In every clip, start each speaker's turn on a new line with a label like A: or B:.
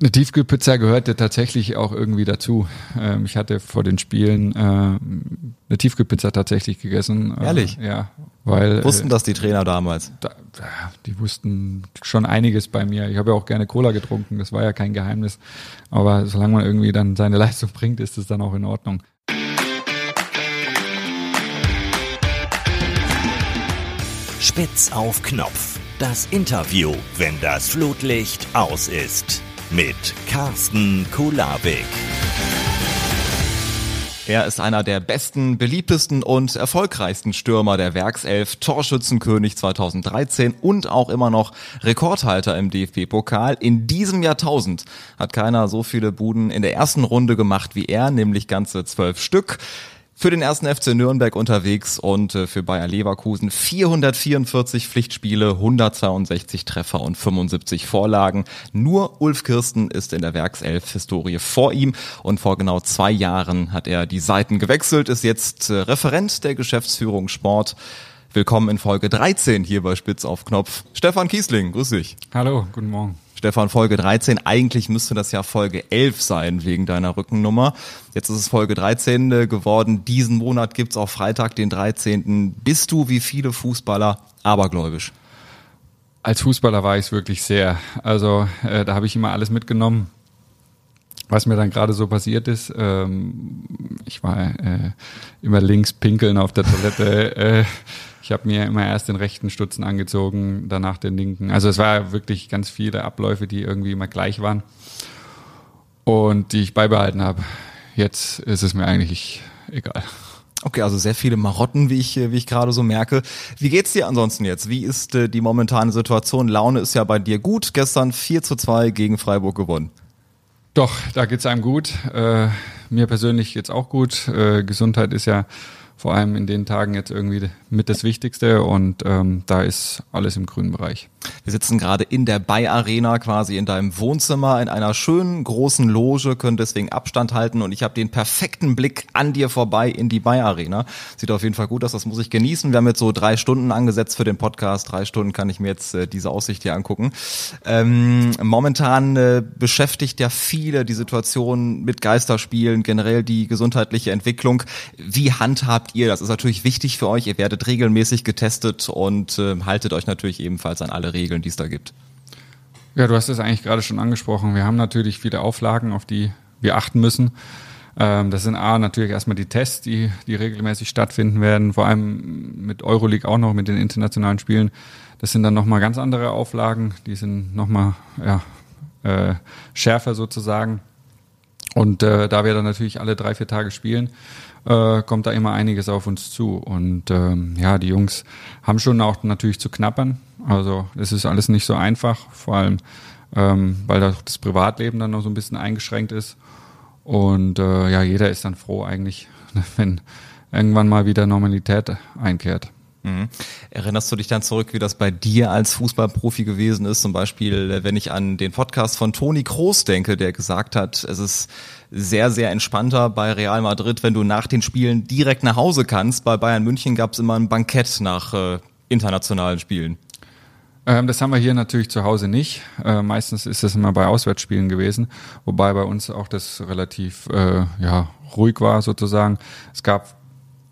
A: Eine Tiefkühlpizza gehörte tatsächlich auch irgendwie dazu. Ähm, ich hatte vor den Spielen äh, eine Tiefkühlpizza tatsächlich gegessen.
B: Äh, Ehrlich?
A: Ja, weil
B: wussten äh, das die Trainer damals? Da,
A: die wussten schon einiges bei mir. Ich habe ja auch gerne Cola getrunken. Das war ja kein Geheimnis. Aber solange man irgendwie dann seine Leistung bringt, ist es dann auch in Ordnung.
C: Spitz auf Knopf. Das Interview, wenn das Flutlicht aus ist mit Carsten Kulabik.
B: Er ist einer der besten, beliebtesten und erfolgreichsten Stürmer der Werkself, Torschützenkönig 2013 und auch immer noch Rekordhalter im DFB-Pokal. In diesem Jahrtausend hat keiner so viele Buden in der ersten Runde gemacht wie er, nämlich ganze zwölf Stück für den ersten FC Nürnberg unterwegs und äh, für Bayer Leverkusen 444 Pflichtspiele, 162 Treffer und 75 Vorlagen. Nur Ulf Kirsten ist in der Werkself-Historie vor ihm und vor genau zwei Jahren hat er die Seiten gewechselt, ist jetzt äh, Referent der Geschäftsführung Sport. Willkommen in Folge 13 hier bei Spitz auf Knopf. Stefan Kiesling, grüß dich.
A: Hallo, guten Morgen.
B: Stefan, Folge 13. Eigentlich müsste das ja Folge 11 sein wegen deiner Rückennummer. Jetzt ist es Folge 13 äh, geworden. Diesen Monat gibt's auch Freitag, den 13. Bist du wie viele Fußballer abergläubisch?
A: Als Fußballer war ich es wirklich sehr. Also äh, da habe ich immer alles mitgenommen, was mir dann gerade so passiert ist. Ähm, ich war äh, immer links pinkeln auf der Toilette. äh, ich habe mir immer erst den rechten Stutzen angezogen, danach den linken. Also es war wirklich ganz viele Abläufe, die irgendwie immer gleich waren und die ich beibehalten habe. Jetzt ist es mir eigentlich egal.
B: Okay, also sehr viele Marotten, wie ich, wie ich gerade so merke. Wie geht's dir ansonsten jetzt? Wie ist äh, die momentane Situation? Laune ist ja bei dir gut. Gestern 4 zu 2 gegen Freiburg gewonnen.
A: Doch, da geht's einem gut. Äh, mir persönlich geht's auch gut. Äh, Gesundheit ist ja vor allem in den Tagen jetzt irgendwie mit das Wichtigste und ähm, da ist alles im grünen Bereich.
B: Wir sitzen gerade in der Bay Arena, quasi in deinem Wohnzimmer, in einer schönen großen Loge, können deswegen Abstand halten und ich habe den perfekten Blick an dir vorbei in die Bay Arena. Sieht auf jeden Fall gut aus, das muss ich genießen. Wir haben jetzt so drei Stunden angesetzt für den Podcast. Drei Stunden kann ich mir jetzt äh, diese Aussicht hier angucken. Ähm, momentan äh, beschäftigt ja viele die Situation mit Geisterspielen, generell die gesundheitliche Entwicklung. Wie handhabt ihr das? Ist natürlich wichtig für euch. Ihr werdet regelmäßig getestet und äh, haltet euch natürlich ebenfalls an alle Regeln, die es da gibt.
A: Ja, du hast es eigentlich gerade schon angesprochen. Wir haben natürlich viele Auflagen, auf die wir achten müssen. Ähm, das sind A, natürlich erstmal die Tests, die, die regelmäßig stattfinden werden, vor allem mit Euroleague auch noch, mit den internationalen Spielen. Das sind dann nochmal ganz andere Auflagen, die sind nochmal ja, äh, schärfer sozusagen. Und äh, da wir dann natürlich alle drei, vier Tage spielen, äh, kommt da immer einiges auf uns zu. Und ähm, ja, die Jungs haben schon auch natürlich zu knappern. Also es ist alles nicht so einfach, vor allem ähm, weil da das Privatleben dann noch so ein bisschen eingeschränkt ist. Und äh, ja, jeder ist dann froh eigentlich, wenn irgendwann mal wieder Normalität einkehrt.
B: Mhm. Erinnerst du dich dann zurück, wie das bei dir als Fußballprofi gewesen ist? Zum Beispiel, wenn ich an den Podcast von Toni Kroos denke, der gesagt hat, es ist sehr, sehr entspannter bei Real Madrid, wenn du nach den Spielen direkt nach Hause kannst. Bei Bayern München gab es immer ein Bankett nach äh, internationalen Spielen.
A: Ähm, das haben wir hier natürlich zu Hause nicht. Äh, meistens ist es immer bei Auswärtsspielen gewesen, wobei bei uns auch das relativ äh, ja, ruhig war sozusagen. Es gab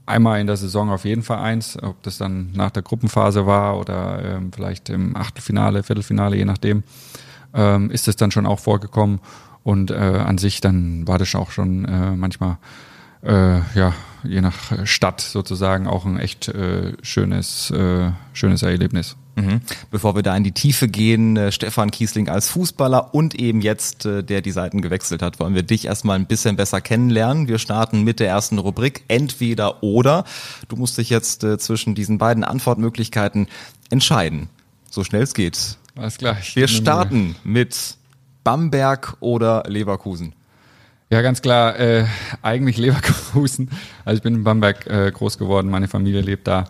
A: einmal in der Saison auf jeden Fall eins, ob das dann nach der Gruppenphase war oder ähm, vielleicht im Achtelfinale, Viertelfinale, je nachdem, ähm, ist es dann schon auch vorgekommen. Und äh, an sich dann war das auch schon äh, manchmal, äh, ja, je nach Stadt sozusagen auch ein echt äh, schönes, äh, schönes Erlebnis.
B: Mhm. Bevor wir da in die Tiefe gehen, äh, Stefan Kiesling als Fußballer und eben jetzt, äh, der die Seiten gewechselt hat, wollen wir dich erstmal ein bisschen besser kennenlernen. Wir starten mit der ersten Rubrik, entweder oder. Du musst dich jetzt äh, zwischen diesen beiden Antwortmöglichkeiten entscheiden. So schnell es geht.
A: Alles klar.
B: Wir starten mit Bamberg oder Leverkusen?
A: Ja, ganz klar, äh, eigentlich Leverkusen. Also ich bin in Bamberg äh, groß geworden, meine Familie lebt da.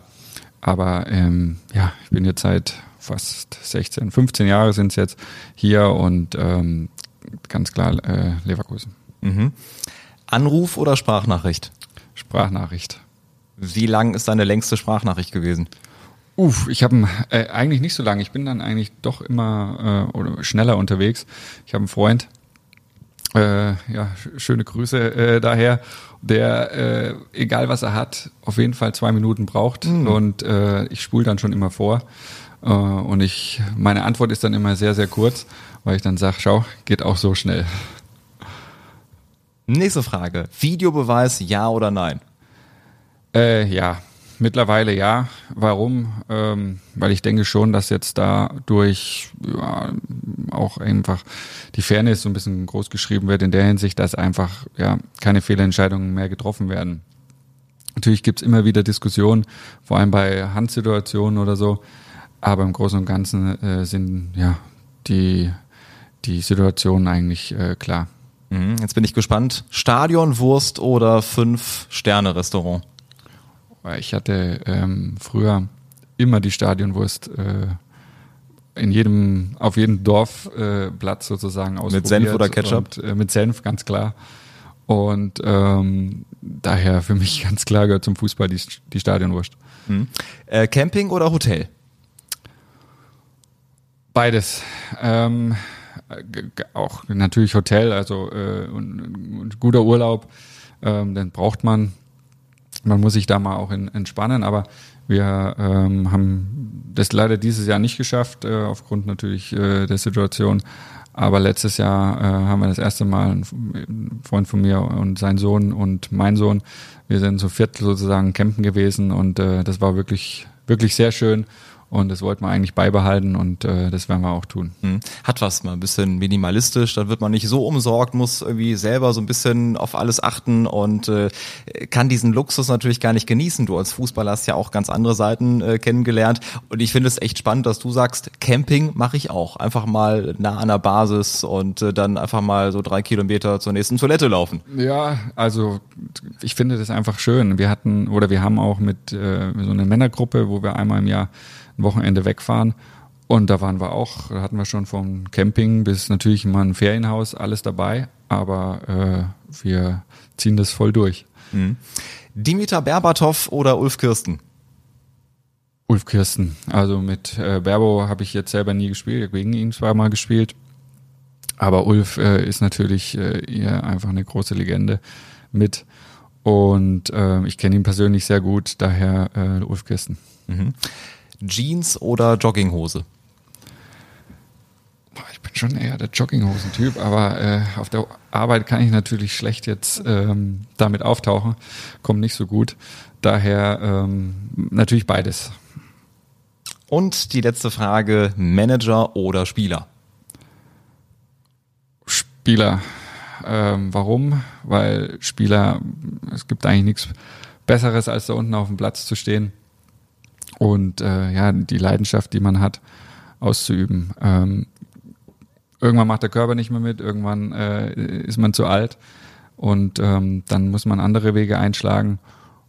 A: Aber ähm, ja, ich bin jetzt seit fast 16, 15 Jahre sind es jetzt hier und ähm, ganz klar äh, Leverkusen.
B: Mhm. Anruf oder Sprachnachricht?
A: Sprachnachricht.
B: Wie lang ist deine längste Sprachnachricht gewesen?
A: Uff, ich habe äh, eigentlich nicht so lange. Ich bin dann eigentlich doch immer äh, oder schneller unterwegs. Ich habe einen Freund, Äh, ja, schöne Grüße äh, daher, der, äh, egal was er hat, auf jeden Fall zwei Minuten braucht mhm. und äh, ich spule dann schon immer vor. Äh, und ich, meine Antwort ist dann immer sehr, sehr kurz, weil ich dann sage, schau, geht auch so schnell.
B: Nächste Frage. Videobeweis, ja oder nein?
A: Äh, ja, mittlerweile ja. Warum? Ähm, weil ich denke schon, dass jetzt dadurch ja, auch einfach die Fairness so ein bisschen groß geschrieben wird in der Hinsicht, dass einfach ja keine Fehlentscheidungen mehr getroffen werden. Natürlich gibt's immer wieder Diskussionen, vor allem bei Handsituationen oder so, aber im Großen und Ganzen äh, sind ja die, die Situationen eigentlich äh, klar.
B: Mhm, jetzt bin ich gespannt. Stadionwurst oder Fünf-Sterne-Restaurant?
A: Ich hatte ähm, früher immer die Stadionwurst äh, in jedem, auf jedem Dorfplatz äh, sozusagen
B: ausprobiert. Mit Senf oder Ketchup?
A: Und, äh, mit Senf, ganz klar. Und ähm, daher für mich ganz klar gehört zum Fußball die, die Stadionwurst.
B: Hm. Äh, Camping oder Hotel?
A: Beides. Ähm, auch natürlich Hotel, also äh, und, und guter Urlaub, ähm, den braucht man. Man muss sich da mal auch in, entspannen, aber wir ähm, haben das leider dieses Jahr nicht geschafft, äh, aufgrund natürlich äh, der Situation. Aber letztes Jahr äh, haben wir das erste Mal, ein Freund von mir und sein Sohn und mein Sohn, wir sind so viert sozusagen campen gewesen und äh, das war wirklich, wirklich sehr schön und das wollten wir eigentlich beibehalten und äh, das werden wir auch tun.
B: Hm. Hat was mal ein bisschen minimalistisch, dann wird man nicht so umsorgt, muss irgendwie selber so ein bisschen auf alles achten und äh, kann diesen Luxus natürlich gar nicht genießen. Du als Fußballer hast ja auch ganz andere Seiten äh, kennengelernt und ich finde es echt spannend, dass du sagst, Camping mache ich auch. Einfach mal nah an der Basis und äh, dann einfach mal so drei Kilometer zur nächsten Toilette laufen.
A: Ja, also ich finde das einfach schön. Wir hatten oder wir haben auch mit äh, so einer Männergruppe, wo wir einmal im Jahr ein Wochenende wegfahren. Und da waren wir auch, da hatten wir schon vom Camping bis natürlich mal ein Ferienhaus alles dabei, aber äh, wir ziehen das voll durch. Mhm.
B: Dimitar Berbatov oder Ulf Kirsten?
A: Ulf Kirsten. Also mit äh, Berbo habe ich jetzt selber nie gespielt, gegen ihn zweimal gespielt. Aber Ulf äh, ist natürlich äh, einfach eine große Legende mit. Und äh, ich kenne ihn persönlich sehr gut, daher äh, Ulf Kirsten. Mhm.
B: Jeans oder Jogginghose?
A: Ich bin schon eher der Jogginghosen-Typ, aber äh, auf der Arbeit kann ich natürlich schlecht jetzt ähm, damit auftauchen. Kommt nicht so gut. Daher ähm, natürlich beides.
B: Und die letzte Frage, Manager oder Spieler?
A: Spieler. Ähm, warum? Weil Spieler, es gibt eigentlich nichts Besseres, als da unten auf dem Platz zu stehen und äh, ja, die Leidenschaft, die man hat, auszuüben. Ähm, irgendwann macht der Körper nicht mehr mit, irgendwann äh, ist man zu alt und ähm, dann muss man andere Wege einschlagen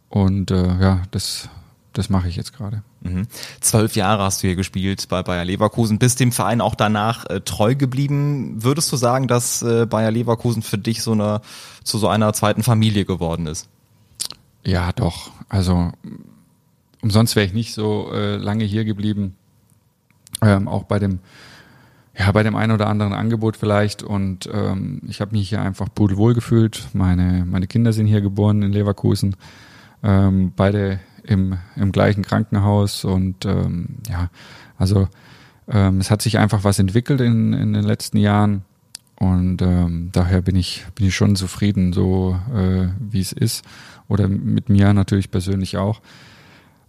A: und äh, ja, das, das mache ich jetzt gerade.
B: Mhm. Zwölf Jahre hast du hier gespielt bei Bayer Leverkusen, bist dem Verein auch danach äh, treu geblieben. Würdest du sagen, dass äh, Bayer Leverkusen für dich so eine zu so einer zweiten Familie geworden ist?
A: Ja, doch. Also umsonst wäre ich nicht so äh, lange hier geblieben. Ähm, auch bei dem, ja, bei dem einen oder anderen Angebot vielleicht. Und ähm, ich habe mich hier einfach pudelwohl gefühlt. Meine, meine Kinder sind hier geboren in Leverkusen. Ähm, beide im, im gleichen Krankenhaus. Und ähm, ja, also ähm, es hat sich einfach was entwickelt in, in den letzten Jahren. Und ähm, daher bin ich, bin ich schon zufrieden, so äh, wie es ist. Oder mit mir natürlich persönlich auch.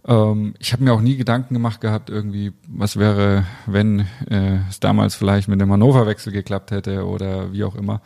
A: Ähm, ich habe mir auch nie Gedanken gemacht gehabt, irgendwie, was wäre, wenn äh, es damals vielleicht mit dem Hannover-Wechsel geklappt hätte oder wie auch immer.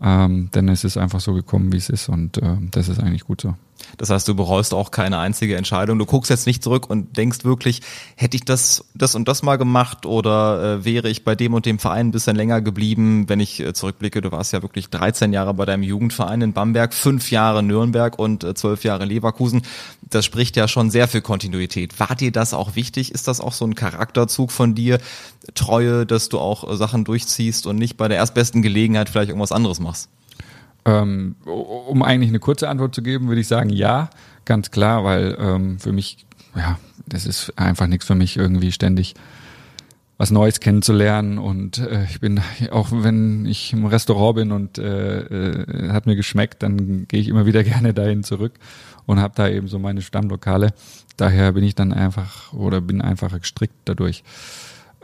A: Ähm, denn es ist einfach so gekommen, wie es ist und äh, das ist eigentlich gut so.
B: Das heißt, du bereust auch keine einzige Entscheidung. Du guckst jetzt nicht zurück und denkst wirklich, hätte ich das, das und das mal gemacht oder äh, wäre ich bei dem und dem Verein ein bisschen länger geblieben, wenn ich äh, zurückblicke. Du warst ja wirklich 13 Jahre bei deinem Jugendverein in Bamberg, fünf Jahre Nürnberg und äh, zwölf Jahre Leverkusen. Das spricht ja schon sehr für Kontinuität. War dir das auch wichtig? Ist das auch so ein Charakterzug von dir? Treue, dass du auch äh, Sachen durchziehst und nicht bei der erstbesten Gelegenheit vielleicht irgendwas anderes machst?
A: Ähm, um eigentlich eine kurze Antwort zu geben, würde ich sagen, ja, ganz klar, weil ähm, für mich, ja, das ist einfach nichts für mich, irgendwie ständig was Neues kennenzulernen. Und äh, ich bin, auch wenn ich im Restaurant bin und äh, äh, hat mir geschmeckt, dann gehe ich immer wieder gerne dahin zurück und habe da eben so meine Stammlokale. Daher bin ich dann einfach oder bin einfacher gestrickt dadurch.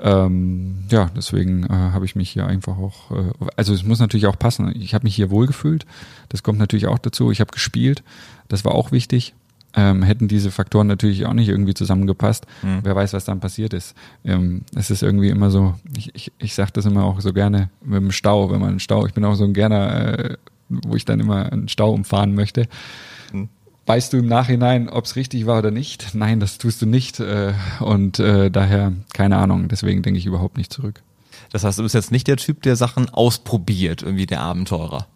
A: Ähm, ja, deswegen äh, habe ich mich hier einfach auch, äh, also es muss natürlich auch passen. Ich habe mich hier wohlgefühlt. Das kommt natürlich auch dazu. Ich habe gespielt. Das war auch wichtig. Ähm, hätten diese Faktoren natürlich auch nicht irgendwie zusammengepasst. Mhm. Wer weiß, was dann passiert ist. Ähm, es ist irgendwie immer so, ich, ich, ich sage das immer auch so gerne mit dem Stau, wenn man einen Stau, ich bin auch so ein gerne, äh, wo ich dann immer einen Stau umfahren möchte. Weißt du im Nachhinein, ob es richtig war oder nicht? Nein, das tust du nicht. Äh, und äh, daher, keine Ahnung, deswegen denke ich überhaupt nicht zurück.
B: Das heißt, du bist jetzt nicht der Typ, der Sachen ausprobiert, irgendwie der Abenteurer.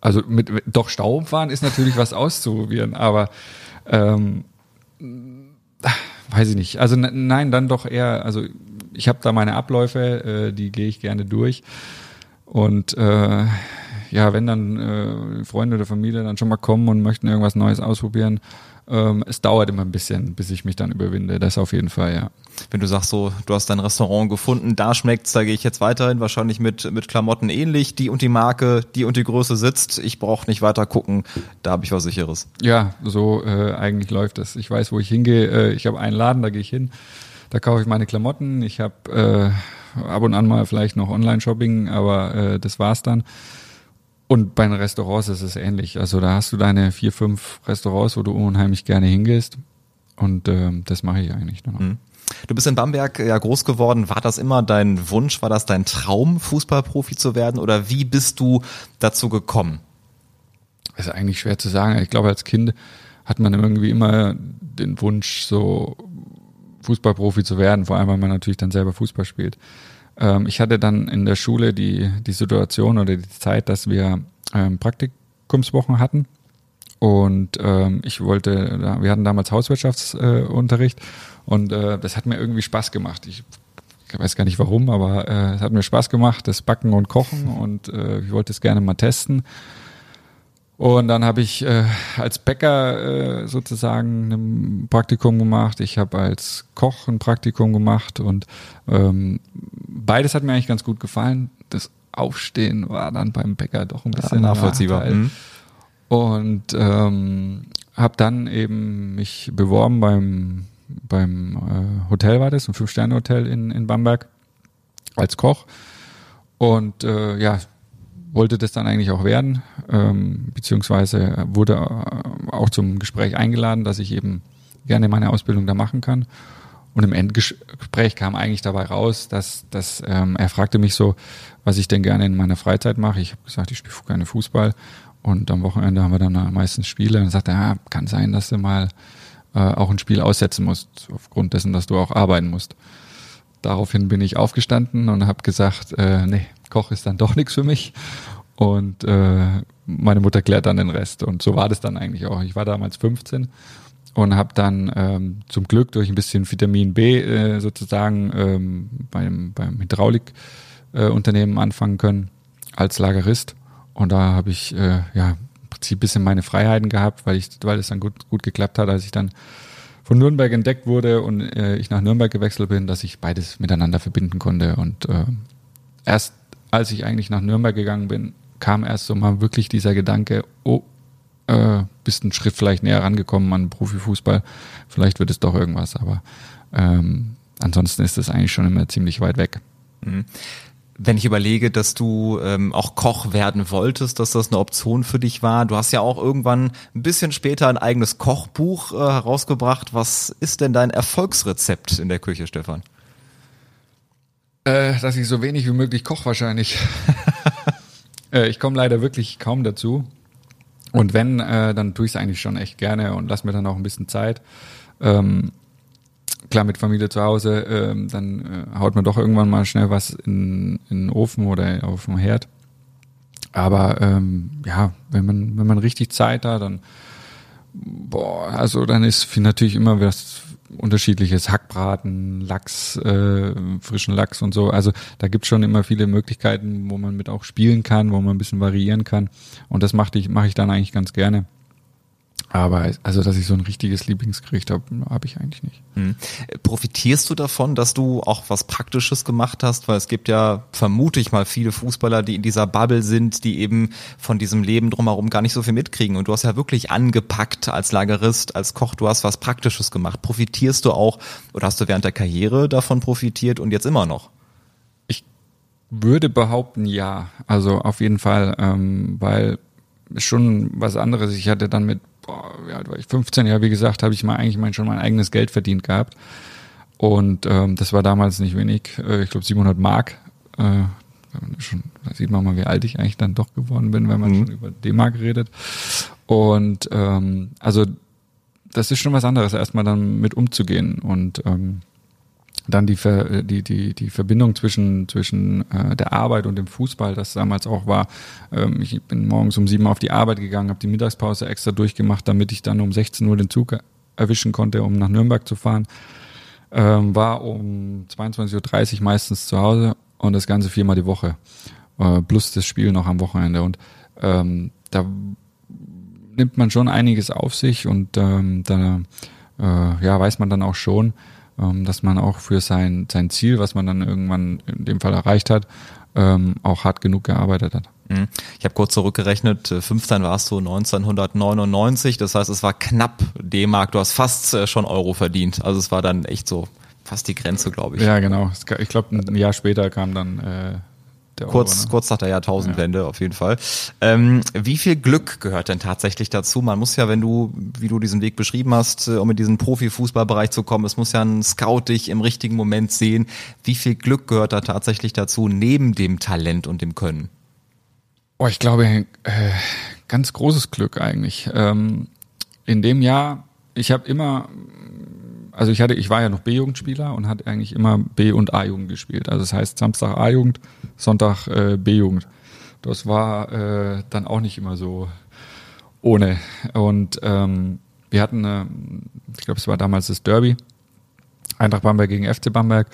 A: Also mit doch Staumfahren ist natürlich was auszuprobieren, aber ähm, weiß ich nicht. Also nein, dann doch eher, also ich habe da meine Abläufe, äh, die gehe ich gerne durch. Und äh, ja, wenn dann äh, Freunde oder Familie dann schon mal kommen und möchten irgendwas Neues ausprobieren, ähm, es dauert immer ein bisschen, bis ich mich dann überwinde. Das auf jeden Fall, ja.
B: Wenn du sagst so, du hast dein Restaurant gefunden, da schmeckt's, da gehe ich jetzt weiterhin, wahrscheinlich mit, mit Klamotten ähnlich, die und die Marke, die und die Größe sitzt, ich brauche nicht weiter gucken, da habe ich was sicheres.
A: Ja, so äh, eigentlich läuft das. Ich weiß, wo ich hingehe, äh, ich habe einen Laden, da gehe ich hin, da kaufe ich meine Klamotten, ich habe äh, ab und an mal vielleicht noch Online-Shopping, aber äh, das war's dann. Und bei den Restaurants ist es ähnlich. Also da hast du deine vier, fünf Restaurants, wo du unheimlich gerne hingehst. Und äh, das mache ich eigentlich nur noch. Mhm.
B: Du bist in Bamberg ja groß geworden. War das immer dein Wunsch? War das dein Traum, Fußballprofi zu werden? Oder wie bist du dazu gekommen?
A: Das ist eigentlich schwer zu sagen. Ich glaube, als Kind hat man irgendwie immer den Wunsch, so Fußballprofi zu werden. Vor allem, weil man natürlich dann selber Fußball spielt. Ähm, ich hatte dann in der Schule die, die Situation oder die Zeit, dass wir ähm, Praktikumswochen hatten. Und ähm, ich wollte, wir hatten damals Hauswirtschaftsunterricht äh, und äh, das hat mir irgendwie Spaß gemacht. Ich weiß gar nicht warum, aber äh, es hat mir Spaß gemacht, das Backen und Kochen und äh, ich wollte es gerne mal testen. Und dann habe ich äh, als Bäcker äh, sozusagen ein Praktikum gemacht. Ich habe als Koch ein Praktikum gemacht und ähm, beides hat mir eigentlich ganz gut gefallen. Das Aufstehen war dann beim Bäcker doch ein bisschen
B: ja, nachvollziehbar. Mhm.
A: Und ähm, habe dann eben mich beworben beim beim äh, Hotel war das, ein Fünf-Sterne-Hotel in, in Bamberg als Koch. Und äh, ja, wollte das dann eigentlich auch werden, ähm, beziehungsweise wurde äh, auch zum Gespräch eingeladen, dass ich eben gerne meine Ausbildung da machen kann. Und im Endgespräch kam eigentlich dabei raus, dass, dass ähm, er fragte mich so, was ich denn gerne in meiner Freizeit mache. Ich habe gesagt, ich spiele gerne Fußball. Und am Wochenende haben wir dann meistens Spiele. Und dann sagte er, ja, kann sein, dass du mal äh, auch ein Spiel aussetzen musst, aufgrund dessen, dass du auch arbeiten musst. Daraufhin bin ich aufgestanden und habe gesagt, äh, nee, Koch ist dann doch nichts für mich. Und äh, meine Mutter klärt dann den Rest. Und so war das dann eigentlich auch. Ich war damals 15 und habe dann ähm, zum Glück durch ein bisschen Vitamin B äh, sozusagen ähm, beim, beim Hydraulikunternehmen äh, anfangen können als Lagerist. Und da habe ich äh, ja im Prinzip ein bisschen meine Freiheiten gehabt, weil ich, weil es dann gut, gut geklappt hat, als ich dann von Nürnberg entdeckt wurde und äh, ich nach Nürnberg gewechselt bin, dass ich beides miteinander verbinden konnte. Und äh, erst als ich eigentlich nach Nürnberg gegangen bin, kam erst so mal wirklich dieser Gedanke, oh, äh, bist einen Schritt vielleicht näher rangekommen an Profifußball, vielleicht wird es doch irgendwas, aber ähm, ansonsten ist es eigentlich schon immer ziemlich weit weg. Mhm.
B: Wenn ich überlege, dass du ähm, auch Koch werden wolltest, dass das eine Option für dich war, du hast ja auch irgendwann ein bisschen später ein eigenes Kochbuch äh, herausgebracht. Was ist denn dein Erfolgsrezept in der Küche, Stefan?
A: Äh, dass ich so wenig wie möglich koche wahrscheinlich. äh, ich komme leider wirklich kaum dazu. Und wenn, äh, dann tue ich es eigentlich schon echt gerne und lass mir dann auch ein bisschen Zeit. Ähm, klar, mit Familie zu Hause, ähm, dann äh, haut man doch irgendwann mal schnell was in, in den Ofen oder auf dem Herd. Aber ähm, ja, wenn man, wenn man richtig Zeit hat, dann boah, also dann ist natürlich immer was unterschiedliches Hackbraten, Lachs, äh, frischen Lachs und so. Also da gibt schon immer viele Möglichkeiten, wo man mit auch spielen kann, wo man ein bisschen variieren kann. Und das mache ich, mache ich dann eigentlich ganz gerne. Aber also, dass ich so ein richtiges Lieblingsgericht habe, habe ich eigentlich nicht.
B: Hm. Profitierst du davon, dass du auch was Praktisches gemacht hast? Weil es gibt ja, vermute ich mal, viele Fußballer, die in dieser Bubble sind, die eben von diesem Leben drumherum gar nicht so viel mitkriegen. Und du hast ja wirklich angepackt als Lagerist, als Koch, du hast was Praktisches gemacht. Profitierst du auch oder hast du während der Karriere davon profitiert und jetzt immer noch?
A: Ich würde behaupten, ja. Also auf jeden Fall, ähm, weil schon was anderes. Ich hatte dann mit boah, ja, war ich 15, ja, wie gesagt, habe ich mal eigentlich mein, schon mein eigenes Geld verdient gehabt. Und ähm, das war damals nicht wenig, äh, ich glaube 700 Mark. Äh, schon, da sieht man mal, wie alt ich eigentlich dann doch geworden bin, wenn man mhm. schon über D-Mark redet. Und ähm, also das ist schon was anderes, erstmal dann mit umzugehen. Und ähm, dann die, Ver, die, die, die Verbindung zwischen, zwischen äh, der Arbeit und dem Fußball, das damals auch war. Ähm, ich bin morgens um sieben auf die Arbeit gegangen, habe die Mittagspause extra durchgemacht, damit ich dann um 16 Uhr den Zug erwischen konnte, um nach Nürnberg zu fahren. Ähm, war um 22.30 Uhr meistens zu Hause und das Ganze viermal die Woche. Äh, plus das Spiel noch am Wochenende. Und ähm, da nimmt man schon einiges auf sich und ähm, da äh, ja, weiß man dann auch schon, dass man auch für sein, sein Ziel, was man dann irgendwann in dem Fall erreicht hat, ähm, auch hart genug gearbeitet hat.
B: Mhm. Ich habe kurz zurückgerechnet, 15 warst du 1999, das heißt, es war knapp D-Mark, du hast fast äh, schon Euro verdient. Also es war dann echt so fast die Grenze, glaube ich.
A: Ja, genau. Ich glaube, ein Jahr später kam dann äh,
B: der kurz, Euro, ne? kurz nach der Jahrtausendwende ja. auf jeden Fall. Ähm, wie viel Glück gehört denn tatsächlich dazu? Man muss ja, wenn du, wie du diesen Weg beschrieben hast, äh, um in diesen Profifußballbereich zu kommen, es muss ja ein Scout dich im richtigen Moment sehen. Wie viel Glück gehört da tatsächlich dazu, neben dem Talent und dem Können?
A: Oh, ich glaube, äh, ganz großes Glück eigentlich. Ähm, in dem Jahr, ich habe immer also ich hatte, ich war ja noch B-Jugendspieler und hatte eigentlich immer B- und A-Jugend gespielt. Also das heißt Samstag A-Jugend, Sonntag äh, B-Jugend. Das war äh, dann auch nicht immer so ohne. Und ähm, wir hatten, äh, ich glaube, es war damals das Derby, Eintracht Bamberg gegen FC Bamberg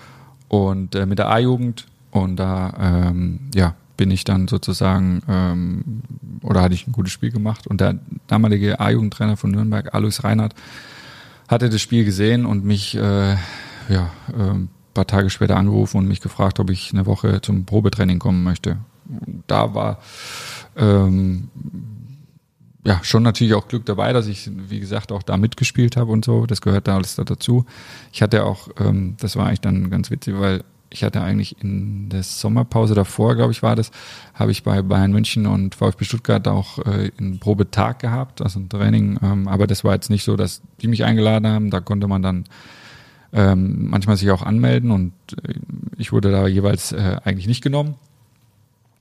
A: und äh, mit der A-Jugend und da ähm, ja bin ich dann sozusagen ähm, oder hatte ich ein gutes Spiel gemacht und der damalige A-Jugendtrainer von Nürnberg, Alois Reinhardt, hatte das Spiel gesehen und mich äh, ja, äh, paar Tage später angerufen und mich gefragt, ob ich eine Woche zum Probetraining kommen möchte. Da war ähm, ja schon natürlich auch Glück dabei, dass ich, wie gesagt, auch da mitgespielt habe und so. Das gehört da alles dazu. Ich hatte auch, ähm, das war eigentlich dann ganz witzig, weil ich hatte eigentlich in der Sommerpause davor, glaube ich, war das, habe ich bei Bayern München und VfB Stuttgart auch äh, einen Probetag gehabt, also ein Training. Ähm, aber das war jetzt nicht so, dass die mich eingeladen haben. Da konnte man dann ähm, manchmal sich auch anmelden und äh, ich wurde da jeweils äh, eigentlich nicht genommen.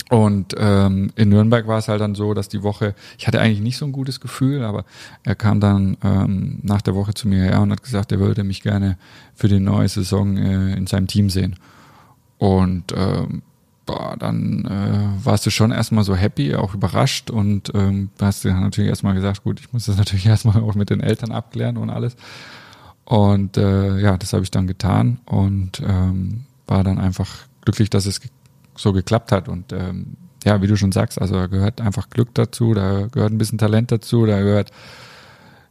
A: Und ähm, in Nürnberg war es halt dann so, dass die Woche, ich hatte eigentlich nicht so ein gutes Gefühl, aber er kam dann ähm, nach der Woche zu mir her und hat gesagt, er würde mich gerne für die neue Saison äh, in seinem Team sehen. Und ähm, boah, dann äh, warst du schon erstmal so happy, auch überrascht und ähm, hast du natürlich erstmal gesagt, gut, ich muss das natürlich erstmal auch mit den Eltern abklären und alles. Und äh, ja, das habe ich dann getan und ähm, war dann einfach glücklich, dass es so geklappt hat. Und ähm, ja, wie du schon sagst, also da gehört einfach Glück dazu, da gehört ein bisschen Talent dazu, da gehört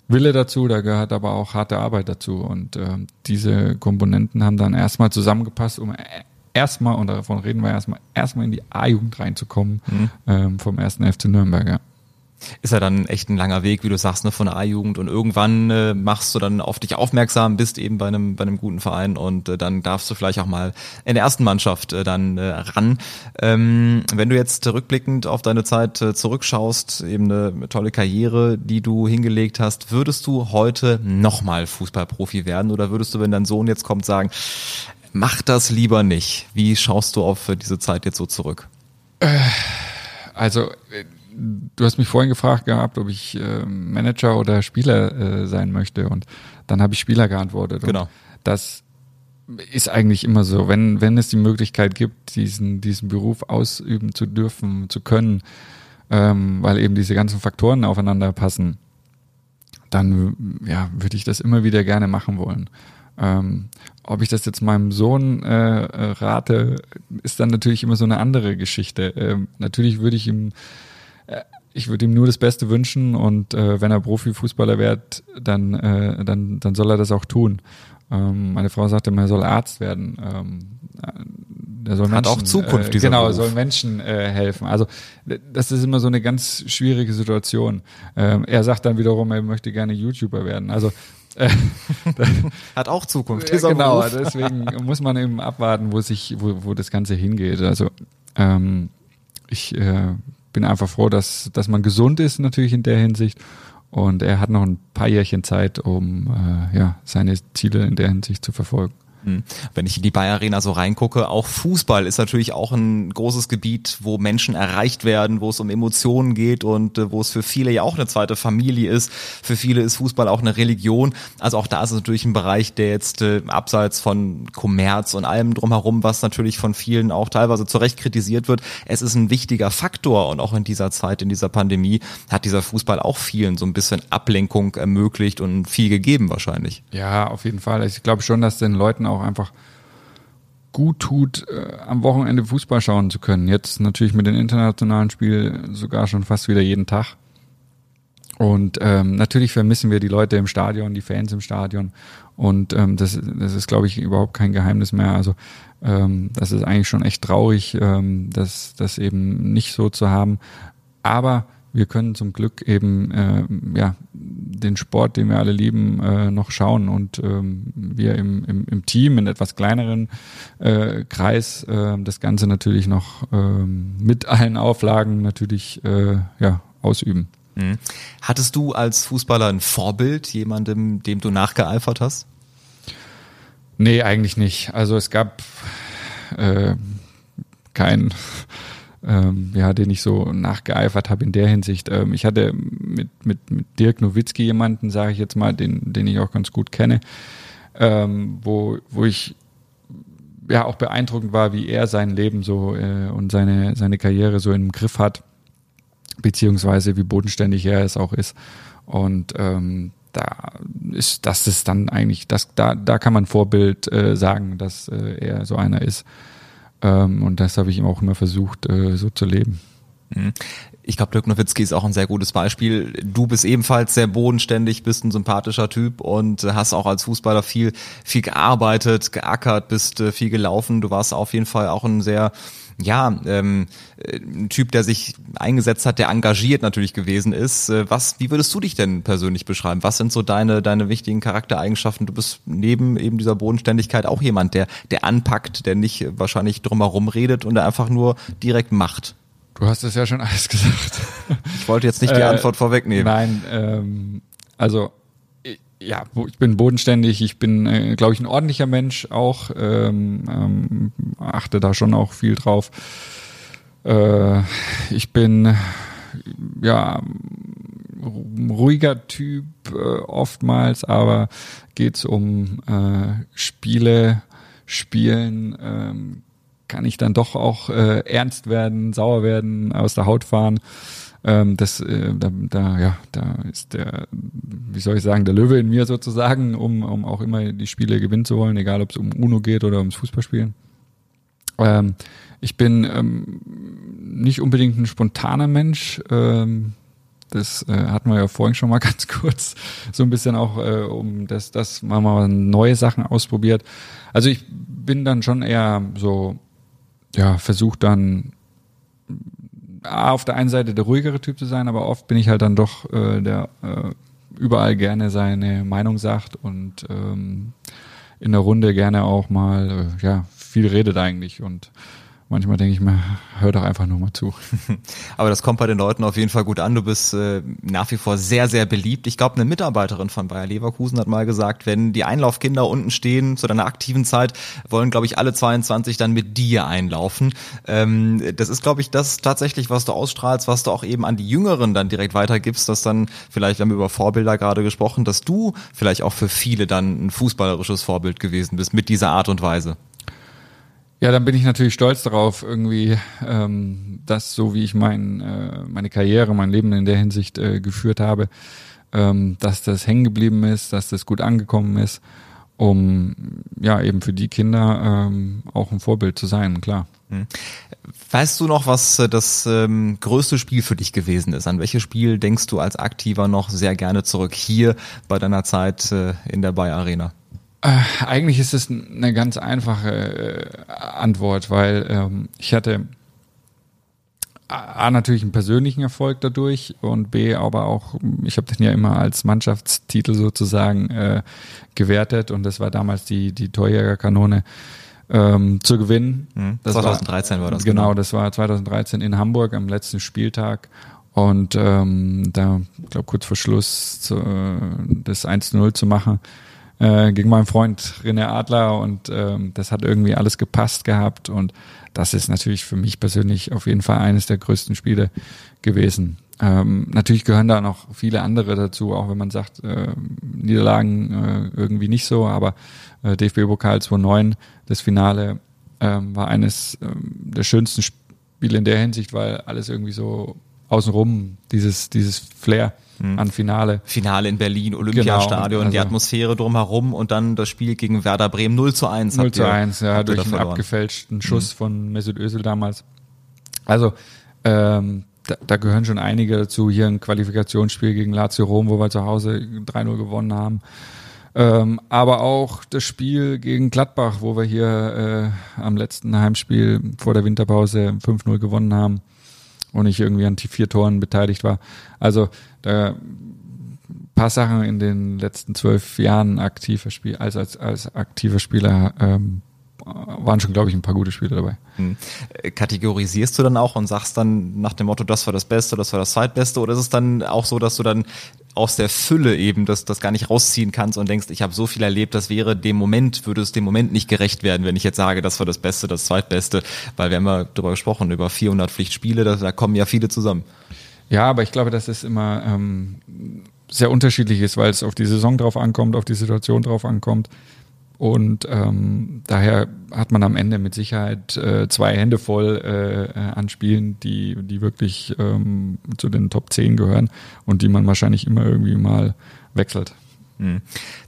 A: Wille dazu, da gehört aber auch harte Arbeit dazu. Und ähm, diese Komponenten haben dann erstmal zusammengepasst, um erstmal, und davon reden wir erstmal, erstmal in die A-Jugend reinzukommen mhm. ähm, vom ersten FC Nürnberg. Ja.
B: Ist ja dann echt ein langer Weg, wie du sagst, ne, von der A-Jugend und irgendwann äh, machst du dann auf dich aufmerksam, bist eben bei einem bei einem guten Verein und äh, dann darfst du vielleicht auch mal in der ersten Mannschaft äh, dann äh, ran. Ähm, wenn du jetzt rückblickend auf deine Zeit äh, zurückschaust, eben eine tolle Karriere, die du hingelegt hast, würdest du heute nochmal Fußballprofi werden oder würdest du, wenn dein Sohn jetzt kommt, sagen, Mach das lieber nicht. Wie schaust du auf diese Zeit jetzt so zurück?
A: Äh, also, äh, du hast mich vorhin gefragt gehabt, ob ich äh, Manager oder Spieler sein möchte. Und dann habe ich Spieler geantwortet.
B: Genau. Und
A: das ist eigentlich immer so, wenn, wenn es die Möglichkeit gibt, diesen, diesen Beruf ausüben zu dürfen, zu können, ähm, weil eben diese ganzen Faktoren aufeinander passen, dann ja, würde ich das immer wieder gerne machen wollen. Ähm, ob ich das jetzt meinem Sohn äh, rate, ist dann natürlich immer so eine andere Geschichte. Ähm, natürlich würde ich ihm äh, ich würde ihm nur das Beste wünschen und äh, wenn er Profifußballer wird, dann, äh, dann, dann soll er das auch tun. Ähm, meine Frau sagte immer, er soll Arzt werden. Ähm, der soll
B: Hat
A: Menschen,
B: auch Zukunft,
A: äh,
B: dieser
A: Genau,
B: Beruf.
A: soll Menschen äh, helfen. Also das ist immer so eine ganz schwierige Situation. Ähm, er sagt dann wiederum, er möchte gerne YouTuber werden. Also äh,
B: Hat auch Zukunft,
A: ja, genau,
B: Beruf.
A: deswegen muss man eben abwarten, wo sich, wo, wo das Ganze hingeht. Also ähm, ich äh, bin einfach froh, dass, dass man gesund ist natürlich in der Hinsicht. Und er hat noch ein paar Jährchen Zeit, um äh, ja, seine Ziele in der Hinsicht zu verfolgen.
B: Hm. Wenn ich in die Bayer Arena so reingucke, auch Fußball ist natürlich auch ein großes Gebiet, wo Menschen erreicht werden, wo es um Emotionen geht und äh, wo es für viele ja auch eine zweite Familie ist. Für viele ist Fußball auch eine Religion. Also auch da ist es natürlich ein Bereich, der jetzt äh, abseits von Kommerz und allem drumherum, was natürlich von vielen auch teilweise zu Recht kritisiert wird, es ist ein wichtiger Faktor und auch in dieser Zeit, in dieser Pandemie, hat dieser Fußball auch vielen so ein bisschen Ablenkung ermöglicht und viel gegeben wahrscheinlich.
A: Ja, auf jeden Fall. Ich glaube schon, dass den Leuten auch einfach gut tut, äh, am Wochenende Fußball schauen zu können. Jetzt natürlich mit den internationalen Spielen sogar schon fast wieder jeden Tag. Und ähm, natürlich vermissen wir die Leute im Stadion, die Fans im Stadion. Und ähm, das, das ist, glaube ich, überhaupt kein Geheimnis mehr. Also ähm, das ist eigentlich schon echt traurig, ähm, das, das eben nicht so zu haben. Aber wir können zum Glück eben äh, ja, den Sport, den wir alle lieben, äh, noch schauen und ähm, wir im, im, im Team in etwas kleineren äh, Kreis äh, das Ganze natürlich noch ähm, mit allen Auflagen natürlich äh, ja, ausüben.
B: Mhm. Hattest du als Fußballer ein Vorbild, jemandem, dem du nachgeeifert hast?
A: Nee, eigentlich nicht. Also es gab äh, keinen, ähm, ja, den ich so nachgeeifert habe in der Hinsicht. Ähm, ich hatte mit, mit, mit Dirk Nowitzki jemanden, sage ich jetzt mal, den, den ich auch ganz gut kenne, ähm, wo, wo ich ja auch beeindruckend war, wie er sein Leben so äh, und seine, seine Karriere so im Griff hat, beziehungsweise wie bodenständig er es auch ist. Und ähm, da ist das ist dann eigentlich, das, da, da kann man Vorbild äh, sagen, dass äh, er so einer ist. Ähm, und das habe ich ihm auch immer versucht, äh, so zu leben.
B: Ich glaube, Dirk Nowitzki ist auch ein sehr gutes Beispiel. Du bist ebenfalls sehr bodenständig, bist ein sympathischer Typ und hast auch als Fußballer viel, viel gearbeitet, geackert, bist äh, viel gelaufen. Du warst auf jeden Fall auch ein sehr, ja, ähm, äh, ein Typ, der sich eingesetzt hat, der engagiert natürlich gewesen ist. Äh, Was, wie würdest du dich denn persönlich beschreiben? Was sind so deine, deine wichtigen Charaktereigenschaften? Du bist neben eben dieser Bodenständigkeit auch jemand, der, der anpackt, der nicht wahrscheinlich drumherum redet und der einfach nur direkt macht.
A: Du hast es ja schon alles gesagt.
B: Ich wollte jetzt nicht die
A: Äh,
B: Antwort vorwegnehmen.
A: Nein, ähm, also ja, ich bin bodenständig, ich bin, äh, glaube ich, ein ordentlicher Mensch auch, ähm, ähm, achte da schon auch viel drauf. Äh, ich bin ja ruhiger Typ äh, oftmals, aber geht's um äh, Spiele, Spielen, ähm, kann ich dann doch auch äh, ernst werden, sauer werden, aus der Haut fahren. Ähm, das, äh, da, da, ja, da ist der, wie soll ich sagen, der Löwe in mir sozusagen, um, um auch immer die Spiele gewinnen zu wollen, egal ob es um Uno geht oder ums Fußballspielen. Ähm, ich bin ähm, nicht unbedingt ein spontaner Mensch. Ähm, das äh, hatten wir ja vorhin schon mal ganz kurz, so ein bisschen auch, äh, um das, das man mal neue Sachen ausprobiert. Also ich bin dann schon eher so, ja, versucht dann A, auf der einen Seite der ruhigere Typ zu sein, aber oft bin ich halt dann doch äh, der äh, überall gerne seine Meinung sagt und ähm, in der Runde gerne auch mal, äh, ja, viel redet eigentlich und manchmal denke ich mir, hör doch einfach nur mal zu.
B: Aber das kommt bei den Leuten auf jeden Fall gut an. Du bist äh, nach wie vor sehr, sehr beliebt. Ich glaube, eine Mitarbeiterin von Bayer Leverkusen hat mal gesagt, wenn die Einlaufkinder unten stehen zu deiner aktiven Zeit, wollen, glaube ich, alle 22 dann mit dir einlaufen. Ähm, das ist, glaube ich, das tatsächlich, was du ausstrahlst, was du auch eben an die Jüngeren dann direkt weitergibst, dass dann, vielleicht haben wir über Vorbilder gerade gesprochen, dass du vielleicht auch für viele dann ein fußballerisches Vorbild gewesen bist mit dieser Art und Weise.
A: Ja, dann bin ich natürlich stolz darauf, irgendwie, ähm, das so wie ich mein, äh, meine Karriere, mein Leben in der Hinsicht äh, geführt habe, ähm, dass das hängen geblieben ist, dass das gut angekommen ist. um ja eben für die Kinder ähm, auch ein Vorbild zu sein, klar.
B: Hm. Weißt du noch, was äh, das ähm, größte Spiel für dich gewesen ist? An welches Spiel denkst du als Aktiver noch sehr gerne zurück hier bei deiner Zeit äh, in der Bayer Arena?
A: Äh, eigentlich ist es eine ganz einfache äh, Antwort, weil ähm, ich hatte A, natürlich einen persönlichen Erfolg dadurch und B, aber auch, ich habe den ja immer als Mannschaftstitel sozusagen äh, gewertet und das war damals die, die Torjägerkanone ähm, zu gewinnen.
B: Mhm. 2013 war, war, das.
A: Genau, genau, das war 2013 in Hamburg am letzten Spieltag. Und ähm, da, ich glaube, kurz vor Schluss zu, äh, das 1-0 zu machen, äh, gegen meinen Freund René Adler und ähm, das hat irgendwie alles gepasst gehabt und das ist natürlich für mich persönlich auf jeden Fall eines der größten Spiele gewesen. Ähm, natürlich gehören da noch viele andere dazu, auch wenn man sagt, äh, Niederlagen äh, irgendwie nicht so, aber äh, DFB-Pokal 2009, das Finale ähm, war eines ähm, der schönsten Spiele in der Hinsicht, weil alles irgendwie so außenrum, dieses, dieses Flair mhm. an Finale.
B: Finale in Berlin, Olympiastadion, genau, also die Atmosphäre drumherum und dann das Spiel gegen Werder Bremen 0 zu 1.
A: 0 zu 1, ja, durch einen abgefälschten Schuss mhm. von Mesut Özil damals. Also, ähm, da, da gehören schon einige dazu. Hier ein Qualifikationsspiel gegen Lazio Rom, wo wir zu Hause 3-0 gewonnen haben. Ähm, aber auch das Spiel gegen Gladbach, wo wir hier äh, am letzten Heimspiel vor der Winterpause 5-0 gewonnen haben und ich irgendwie an die vier Toren beteiligt war. Also da paar Sachen in den letzten zwölf Jahren aktiver Spiel, also als, als aktiver Spieler ähm, waren schon, glaube ich, ein paar gute Spiele dabei. Hm.
B: Kategorisierst du dann auch und sagst dann nach dem Motto, das war das Beste, das war das Zweitbeste? Oder ist es dann auch so, dass du dann aus der Fülle eben das, das gar nicht rausziehen kannst und denkst, ich habe so viel erlebt, das wäre dem Moment, würde es dem Moment nicht gerecht werden, wenn ich jetzt sage, das war das Beste, das Zweitbeste, weil wir haben ja darüber gesprochen, über 400 Pflichtspiele, da, da kommen ja viele zusammen.
A: Ja, aber ich glaube, dass es immer ähm, sehr unterschiedlich ist, weil es auf die Saison drauf ankommt, auf die Situation drauf ankommt. Und ähm, daher hat man am Ende mit Sicherheit äh, zwei Hände voll äh, äh an Spielen, die, die wirklich ähm, zu den Top 10 gehören und die man wahrscheinlich immer irgendwie mal wechselt.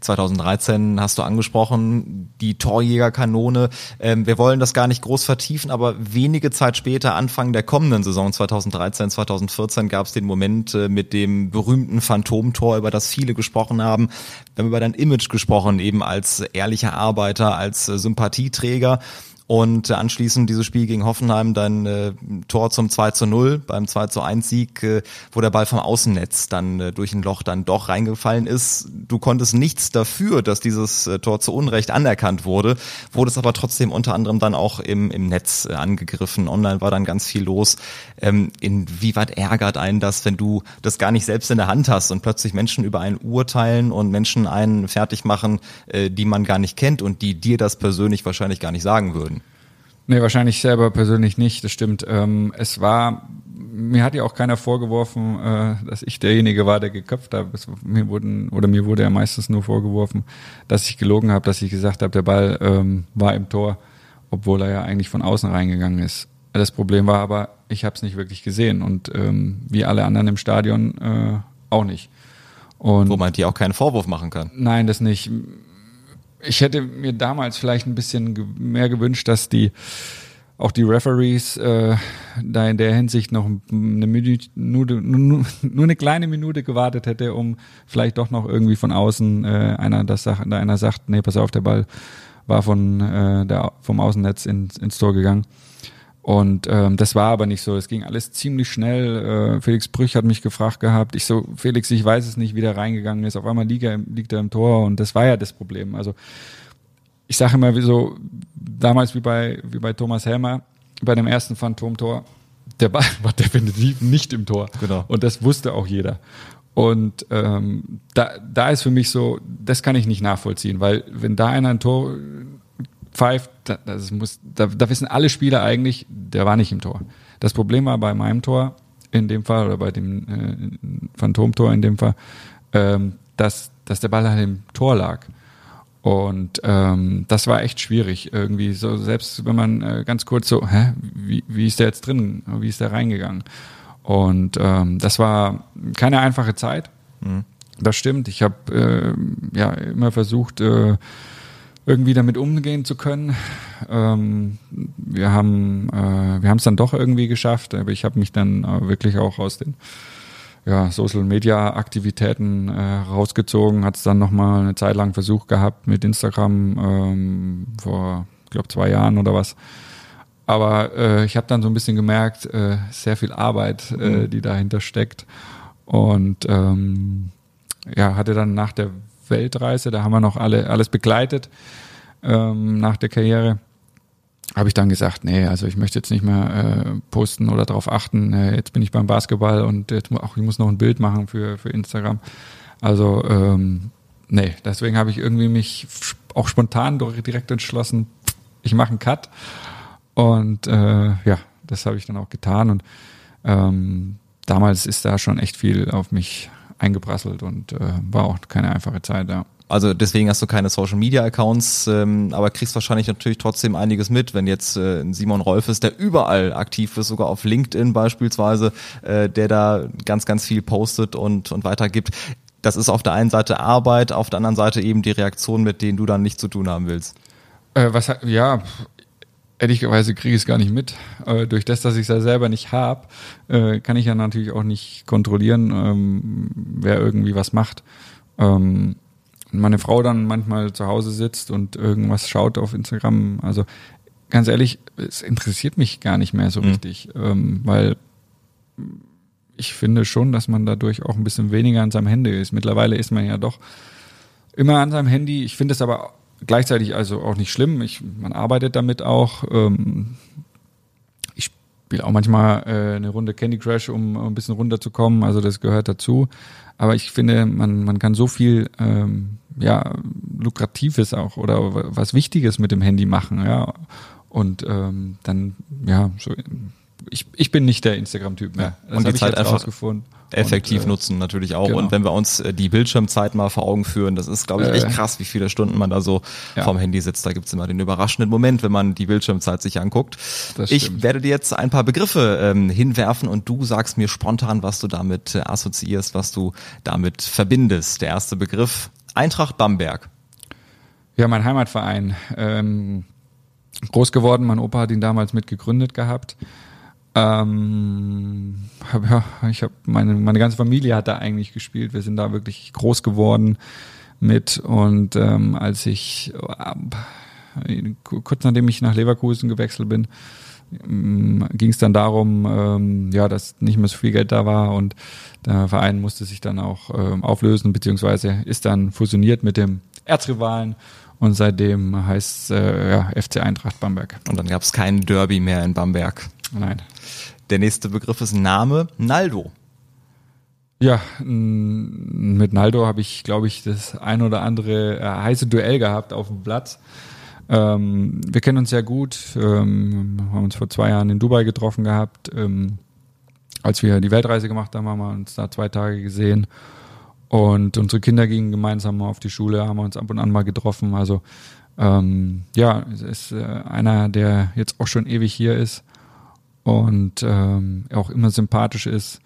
B: 2013 hm. hast du angesprochen, die Torjägerkanone. Ähm, wir wollen das gar nicht groß vertiefen, aber wenige Zeit später, Anfang der kommenden Saison 2013, 2014, gab es den Moment äh, mit dem berühmten Phantomtor, über das viele gesprochen haben. Wir haben über dein Image gesprochen, eben als ehrlicher Arbeiter, als äh, Sympathieträger. Und anschließend dieses Spiel gegen Hoffenheim, dann äh, Tor zum 2 zu 0, beim 2 zu 1 Sieg, äh, wo der Ball vom Außennetz dann äh, durch ein Loch dann doch reingefallen ist. Du konntest nichts dafür, dass dieses äh, Tor zu Unrecht anerkannt wurde, wurde es aber trotzdem unter anderem dann auch im, im Netz äh, angegriffen. Online war dann ganz viel los. Ähm, inwieweit ärgert einen das, wenn du das gar nicht selbst in der Hand hast und plötzlich Menschen über einen urteilen und Menschen einen fertig machen, äh, die man gar nicht kennt und die dir das persönlich wahrscheinlich gar nicht sagen würden?
A: Nee, wahrscheinlich selber persönlich nicht, das stimmt. Ähm, es war, mir hat ja auch keiner vorgeworfen, äh, dass ich derjenige war, der geköpft hat. Es, mir wurden, oder mir wurde ja meistens nur vorgeworfen, dass ich gelogen habe, dass ich gesagt habe, der Ball ähm, war im Tor, obwohl er ja eigentlich von außen reingegangen ist. Das Problem war aber, ich habe es nicht wirklich gesehen und ähm, wie alle anderen im Stadion äh, auch nicht.
B: Und Wo man dir auch keinen Vorwurf machen kann.
A: Nein, das nicht ich hätte mir damals vielleicht ein bisschen mehr gewünscht, dass die auch die Referees äh, da in der Hinsicht noch eine Minute, nur, eine kleine Minute gewartet hätte, um vielleicht doch noch irgendwie von außen äh, einer das sagt, einer sagt, nee, pass auf, der Ball war von äh, der vom Außennetz ins, ins Tor gegangen. Und ähm, das war aber nicht so. Es ging alles ziemlich schnell. Äh, Felix Brüch hat mich gefragt gehabt. Ich so, Felix, ich weiß es nicht, wie der reingegangen ist. Auf einmal liegt er, liegt er im Tor und das war ja das Problem. Also ich sage immer wie so, damals wie bei, wie bei Thomas Helmer, bei dem ersten Phantomtor, der Ball war definitiv nicht im Tor. Genau. Und das wusste auch jeder. Und ähm, da, da ist für mich so, das kann ich nicht nachvollziehen, weil wenn da einer ein Tor pfeift, das muss, da, da wissen alle Spieler eigentlich, der war nicht im Tor. Das Problem war bei meinem Tor in dem Fall oder bei dem äh, Phantomtor in dem Fall, ähm, dass, dass der Ball halt im Tor lag. Und ähm, das war echt schwierig irgendwie. So selbst wenn man äh, ganz kurz so, hä, wie, wie ist der jetzt drin? Wie ist der reingegangen? Und ähm, das war keine einfache Zeit. Mhm. Das stimmt. Ich habe äh, ja immer versucht, äh, irgendwie damit umgehen zu können. Ähm, wir haben äh, wir haben es dann doch irgendwie geschafft, aber ich habe mich dann äh, wirklich auch aus den ja, Social Media Aktivitäten äh, rausgezogen, hat es dann nochmal eine Zeit lang Versuch gehabt mit Instagram ähm, vor, ich glaube, zwei Jahren oder was. Aber äh, ich habe dann so ein bisschen gemerkt, äh, sehr viel Arbeit, äh, mhm. die dahinter steckt. Und ähm, ja, hatte dann nach der Weltreise, da haben wir noch alle alles begleitet ähm, nach der Karriere, habe ich dann gesagt, nee, also ich möchte jetzt nicht mehr äh, posten oder darauf achten, äh, jetzt bin ich beim Basketball und jetzt auch ich muss noch ein Bild machen für, für Instagram. Also ähm, nee, deswegen habe ich irgendwie mich auch spontan direkt entschlossen, ich mache einen Cut. Und äh, ja, das habe ich dann auch getan. Und ähm, damals ist da schon echt viel auf mich eingeprasselt und äh, war auch keine einfache Zeit, ja.
B: Also deswegen hast du keine Social Media Accounts, ähm, aber kriegst wahrscheinlich natürlich trotzdem einiges mit, wenn jetzt äh, Simon Rolf ist, der überall aktiv ist, sogar auf LinkedIn beispielsweise, äh, der da ganz, ganz viel postet und, und weitergibt. Das ist auf der einen Seite Arbeit, auf der anderen Seite eben die Reaktion, mit denen du dann nichts zu tun haben willst.
A: Äh, was ja, ehrlicherweise kriege ich es gar nicht mit. Äh, durch das, dass ich es ja selber nicht habe, äh, kann ich ja natürlich auch nicht kontrollieren, ähm, wer irgendwie was macht. Ähm, meine Frau dann manchmal zu Hause sitzt und irgendwas schaut auf Instagram. Also ganz ehrlich, es interessiert mich gar nicht mehr so mhm. richtig, ähm, weil ich finde schon, dass man dadurch auch ein bisschen weniger an seinem Handy ist. Mittlerweile ist man ja doch immer an seinem Handy. Ich finde es aber gleichzeitig also auch nicht schlimm. Ich, man arbeitet damit auch. Ähm, ich spiele auch manchmal äh, eine Runde Candy Crush, um, um ein bisschen runterzukommen. Also das gehört dazu. Aber ich finde, man, man kann so viel ähm, ja, Lukratives auch oder was Wichtiges mit dem Handy machen, ja. Und ähm, dann, ja, so ich, ich bin nicht der Instagram-Typ mehr.
B: Das und die Zeit einfach effektiv und, äh, nutzen natürlich auch. Genau. Und wenn wir uns äh, die Bildschirmzeit mal vor Augen führen, das ist, glaube ich, echt äh, krass, wie viele Stunden man da so ja. vorm Handy sitzt. Da gibt's immer den überraschenden Moment, wenn man die Bildschirmzeit sich anguckt. ich werde dir jetzt ein paar Begriffe ähm, hinwerfen und du sagst mir spontan, was du damit äh, assoziierst, was du damit verbindest. Der erste Begriff, Eintracht Bamberg.
A: Ja, mein Heimatverein. Ähm, groß geworden, mein Opa hat ihn damals mitgegründet gehabt. Ähm, hab, ja, ich habe meine meine ganze Familie hat da eigentlich gespielt. Wir sind da wirklich groß geworden mit und ähm, als ich äh, kurz nachdem ich nach Leverkusen gewechselt bin, ähm, ging es dann darum, ähm, ja, dass nicht mehr so viel Geld da war und der Verein musste sich dann auch ähm, auflösen beziehungsweise ist dann fusioniert mit dem Erzrivalen und seitdem heißt äh, ja, FC Eintracht Bamberg.
B: Und dann gab es kein Derby mehr in Bamberg.
A: Nein.
B: Der nächste Begriff ist Name, Naldo.
A: Ja, mit Naldo habe ich, glaube ich, das ein oder andere äh, heiße Duell gehabt auf dem Platz. Ähm, wir kennen uns sehr gut, ähm, haben uns vor zwei Jahren in Dubai getroffen gehabt. Ähm, als wir die Weltreise gemacht haben, haben wir uns da zwei Tage gesehen. Und unsere Kinder gingen gemeinsam auf die Schule, haben wir uns ab und an mal getroffen. Also ähm, ja, es ist äh, einer, der jetzt auch schon ewig hier ist und ähm, auch immer sympathisch ist.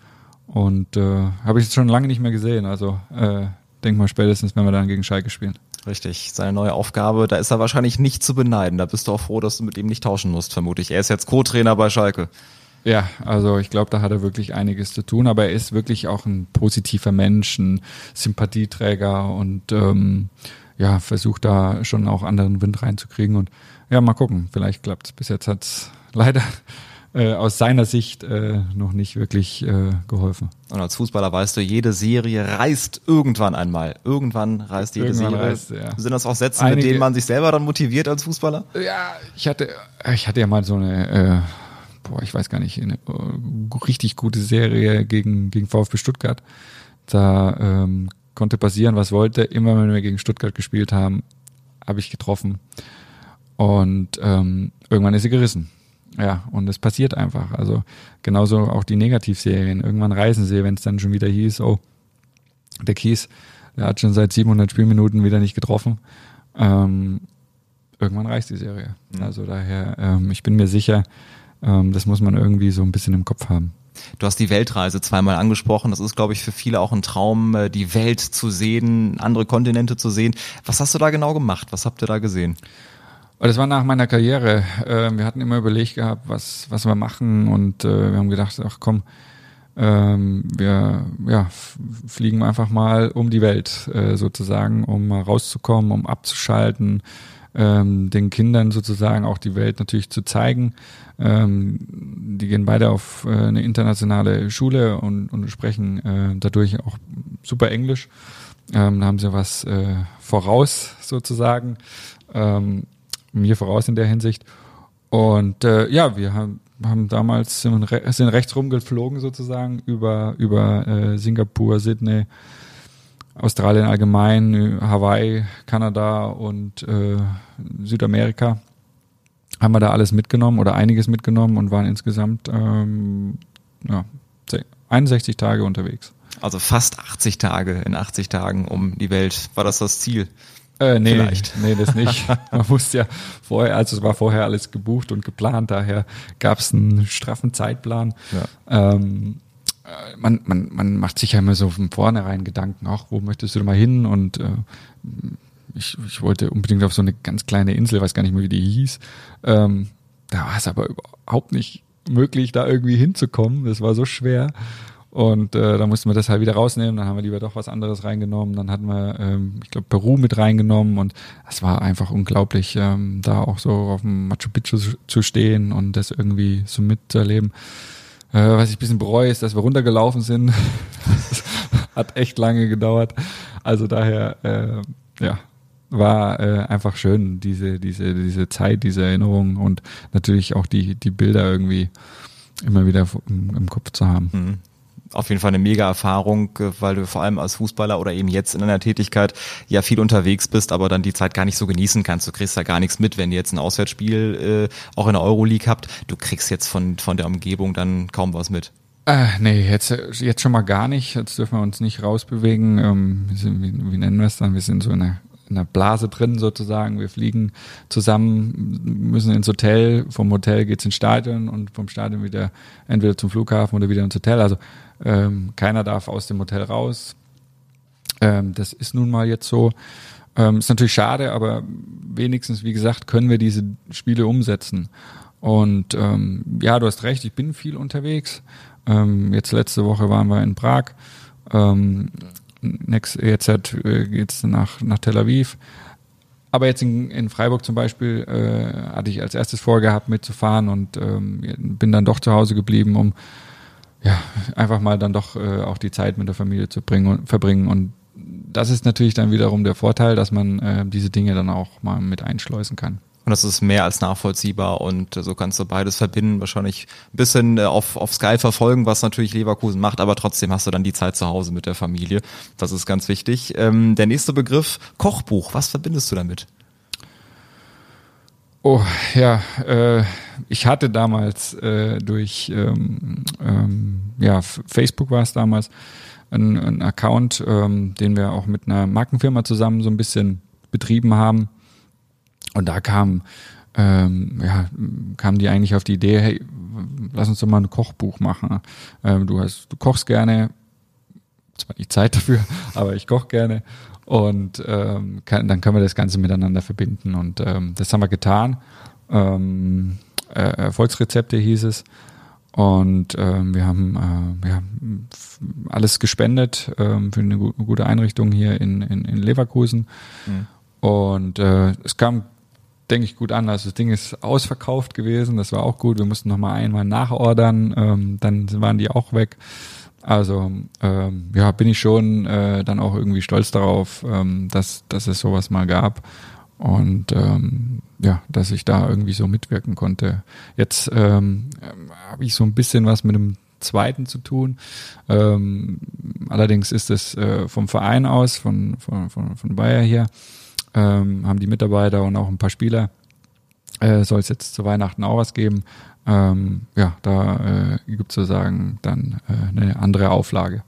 A: Und äh, habe ich jetzt schon lange nicht mehr gesehen. Also äh, denk mal spätestens, wenn wir dann gegen Schalke spielen.
B: Richtig, seine neue Aufgabe, da ist er wahrscheinlich nicht zu beneiden. Da bist du auch froh, dass du mit ihm nicht tauschen musst, vermute ich. Er ist jetzt Co-Trainer bei Schalke.
A: Ja, also ich glaube, da hat er wirklich einiges zu tun, aber er ist wirklich auch ein positiver Mensch, ein Sympathieträger und ähm, ja, versucht da schon auch anderen Wind reinzukriegen. Und ja, mal gucken, vielleicht klappt es. Bis jetzt hat es leider äh, aus seiner Sicht äh, noch nicht wirklich äh, geholfen.
B: Und als Fußballer weißt du, jede Serie reißt irgendwann einmal. Irgendwann reißt jede irgendwann Serie. Reißt, ja. Sind das auch Sätze, Einige, mit denen man sich selber dann motiviert als Fußballer?
A: Ja, ich hatte, ich hatte ja mal so eine, äh, boah, ich weiß gar nicht, eine uh, richtig gute Serie gegen, gegen VfB Stuttgart. Da ähm, konnte passieren, was wollte. Immer wenn wir gegen Stuttgart gespielt haben, habe ich getroffen. Und ähm, irgendwann ist sie gerissen. Ja, und es passiert einfach. Also genauso auch die Negativserien. Irgendwann reisen sie, wenn es dann schon wieder hieß, oh, der Kies, der hat schon seit 700 Spielminuten wieder nicht getroffen. Ähm, irgendwann reicht die Serie. Mhm. Also daher, ähm, ich bin mir sicher, ähm, das muss man irgendwie so ein bisschen im Kopf haben.
B: Du hast die Weltreise zweimal angesprochen. Das ist, glaube ich, für viele auch ein Traum, äh, die Welt zu sehen, andere Kontinente zu sehen. Was hast du da genau gemacht? Was habt ihr da gesehen?
A: Das war nach meiner Karriere. Ähm, wir hatten immer überlegt gehabt, was, was wir machen und äh, wir haben gedacht, ach komm, ähm, wir ja, fliegen einfach mal um die Welt äh, sozusagen, um mal rauszukommen, um abzuschalten, ähm, den Kindern sozusagen auch die Welt natürlich zu zeigen. Die gehen beide auf äh, eine internationale Schule und, und sprechen dadurch auch super Englisch. Da haben sie was voraus sozusagen, mir voraus in der Hinsicht. Und äh, ja, wir haben, haben damals sind, rechts rumgeflogen sozusagen über über äh, Singapur, Sydney, Australien allgemein, Hawaii, Kanada und äh, Südamerika. Haben wir da alles mitgenommen oder einiges mitgenommen und waren insgesamt ähm, ja, 61 Tage unterwegs.
B: Also fast 80 Tage in 80 Tagen um die Welt. War das das Ziel?
A: Äh, nee, Vielleicht. nee, das nicht. Man wusste ja vorher, also es war vorher alles gebucht und geplant, daher gab es einen straffen Zeitplan. Ja. Ähm, äh, man, man, man macht sich ja immer so von vornherein Gedanken, ach, wo möchtest du denn mal hin? Und äh, ich, ich wollte unbedingt auf so eine ganz kleine Insel, weiß gar nicht mehr, wie die hieß. Ähm, da war es aber überhaupt nicht möglich, da irgendwie hinzukommen. Das war so schwer. Und äh, da mussten wir das halt wieder rausnehmen, dann haben wir lieber doch was anderes reingenommen, dann hatten wir, ähm, ich glaube, Peru mit reingenommen und es war einfach unglaublich, ähm, da auch so auf dem Machu Picchu zu stehen und das irgendwie so mitzuerleben. Äh, was ich ein bisschen bereue, ist, dass wir runtergelaufen sind. Hat echt lange gedauert. Also daher, äh, ja, war äh, einfach schön, diese, diese, diese Zeit, diese Erinnerung und natürlich auch die, die Bilder irgendwie immer wieder im, im Kopf zu haben.
B: Auf jeden Fall eine mega Erfahrung, äh, weil du vor allem als Fußballer oder eben jetzt in einer Tätigkeit ja viel unterwegs bist, aber dann die Zeit gar nicht so genießen kannst. Du kriegst da gar nichts mit, wenn ihr jetzt ein Auswärtsspiel äh, auch in der Euroleague habt. Du kriegst jetzt von, von der Umgebung dann kaum was mit.
A: Äh, nee, jetzt, jetzt schon mal gar nicht. Jetzt dürfen wir uns nicht rausbewegen. Ähm, sind, wie, wie nennen wir es dann? Wir sind so in einer, in einer Blase drin sozusagen. Wir fliegen zusammen, müssen ins Hotel. Vom Hotel geht's ins Stadion und vom Stadion wieder entweder zum Flughafen oder wieder ins Hotel. Also ähm, keiner darf aus dem Hotel raus. Ähm, das ist nun mal jetzt so. Ähm, ist natürlich schade, aber wenigstens, wie gesagt, können wir diese Spiele umsetzen. Und ähm, ja, du hast recht, ich bin viel unterwegs. Ähm, jetzt letzte Woche waren wir in Prag. Ähm, next, jetzt äh, geht's nach, nach Tel Aviv. Aber jetzt in, in Freiburg zum Beispiel äh, hatte ich als erstes vorgehabt mitzufahren und ähm, bin dann doch zu Hause geblieben, um ja, einfach mal dann doch äh, auch die Zeit mit der Familie zu bringen und verbringen. Und das ist natürlich dann wiederum der Vorteil, dass man äh, diese Dinge dann auch mal mit einschleusen kann.
B: Und das ist mehr als nachvollziehbar und so kannst du beides verbinden. Wahrscheinlich ein bisschen äh, auf, auf Sky verfolgen, was natürlich Leverkusen macht, aber trotzdem hast du dann die Zeit zu Hause mit der Familie. Das ist ganz wichtig. Ähm, der nächste Begriff, Kochbuch. Was verbindest du damit?
A: Oh, ja, äh, ich hatte damals äh, durch ähm, ähm, ja, Facebook war es damals, ein, Account, ähm, den wir auch mit einer Markenfirma zusammen so ein bisschen betrieben haben. Und da kam, ähm, ja, kam die eigentlich auf die Idee, hey, lass uns doch mal ein Kochbuch machen. Ähm, du hast, du kochst gerne, zwar nicht Zeit dafür, aber ich koche gerne. Und ähm, kann, dann können wir das Ganze miteinander verbinden. Und ähm, das haben wir getan. Ähm, äh, Erfolgsrezepte hieß es. Und ähm, wir haben äh, ja, alles gespendet ähm, für eine, gu gute Einrichtung hier in, in, in Leverkusen. Mhm. Und äh, es kam, denke ich, gut an. Also das Ding ist ausverkauft gewesen, das war auch gut. Wir mussten nochmal einmal nachordern, ähm, dann waren die auch weg. Also ähm, ja, bin ich schon äh, dann auch irgendwie stolz darauf, ähm, dass, dass es sowas mal gab und ähm, ja, dass ich da irgendwie so mitwirken konnte. Jetzt ähm, habe ich so ein bisschen was mit dem zweiten zu tun. Ähm, allerdings ist es äh, vom Verein aus, von, von, von, von Bayer hier, ähm, haben die Mitarbeiter und auch ein paar Spieler, äh, soll es jetzt zu Weihnachten auch was geben ähm, ja, da äh, gibt es sozusagen dann äh, eine andere Auflage.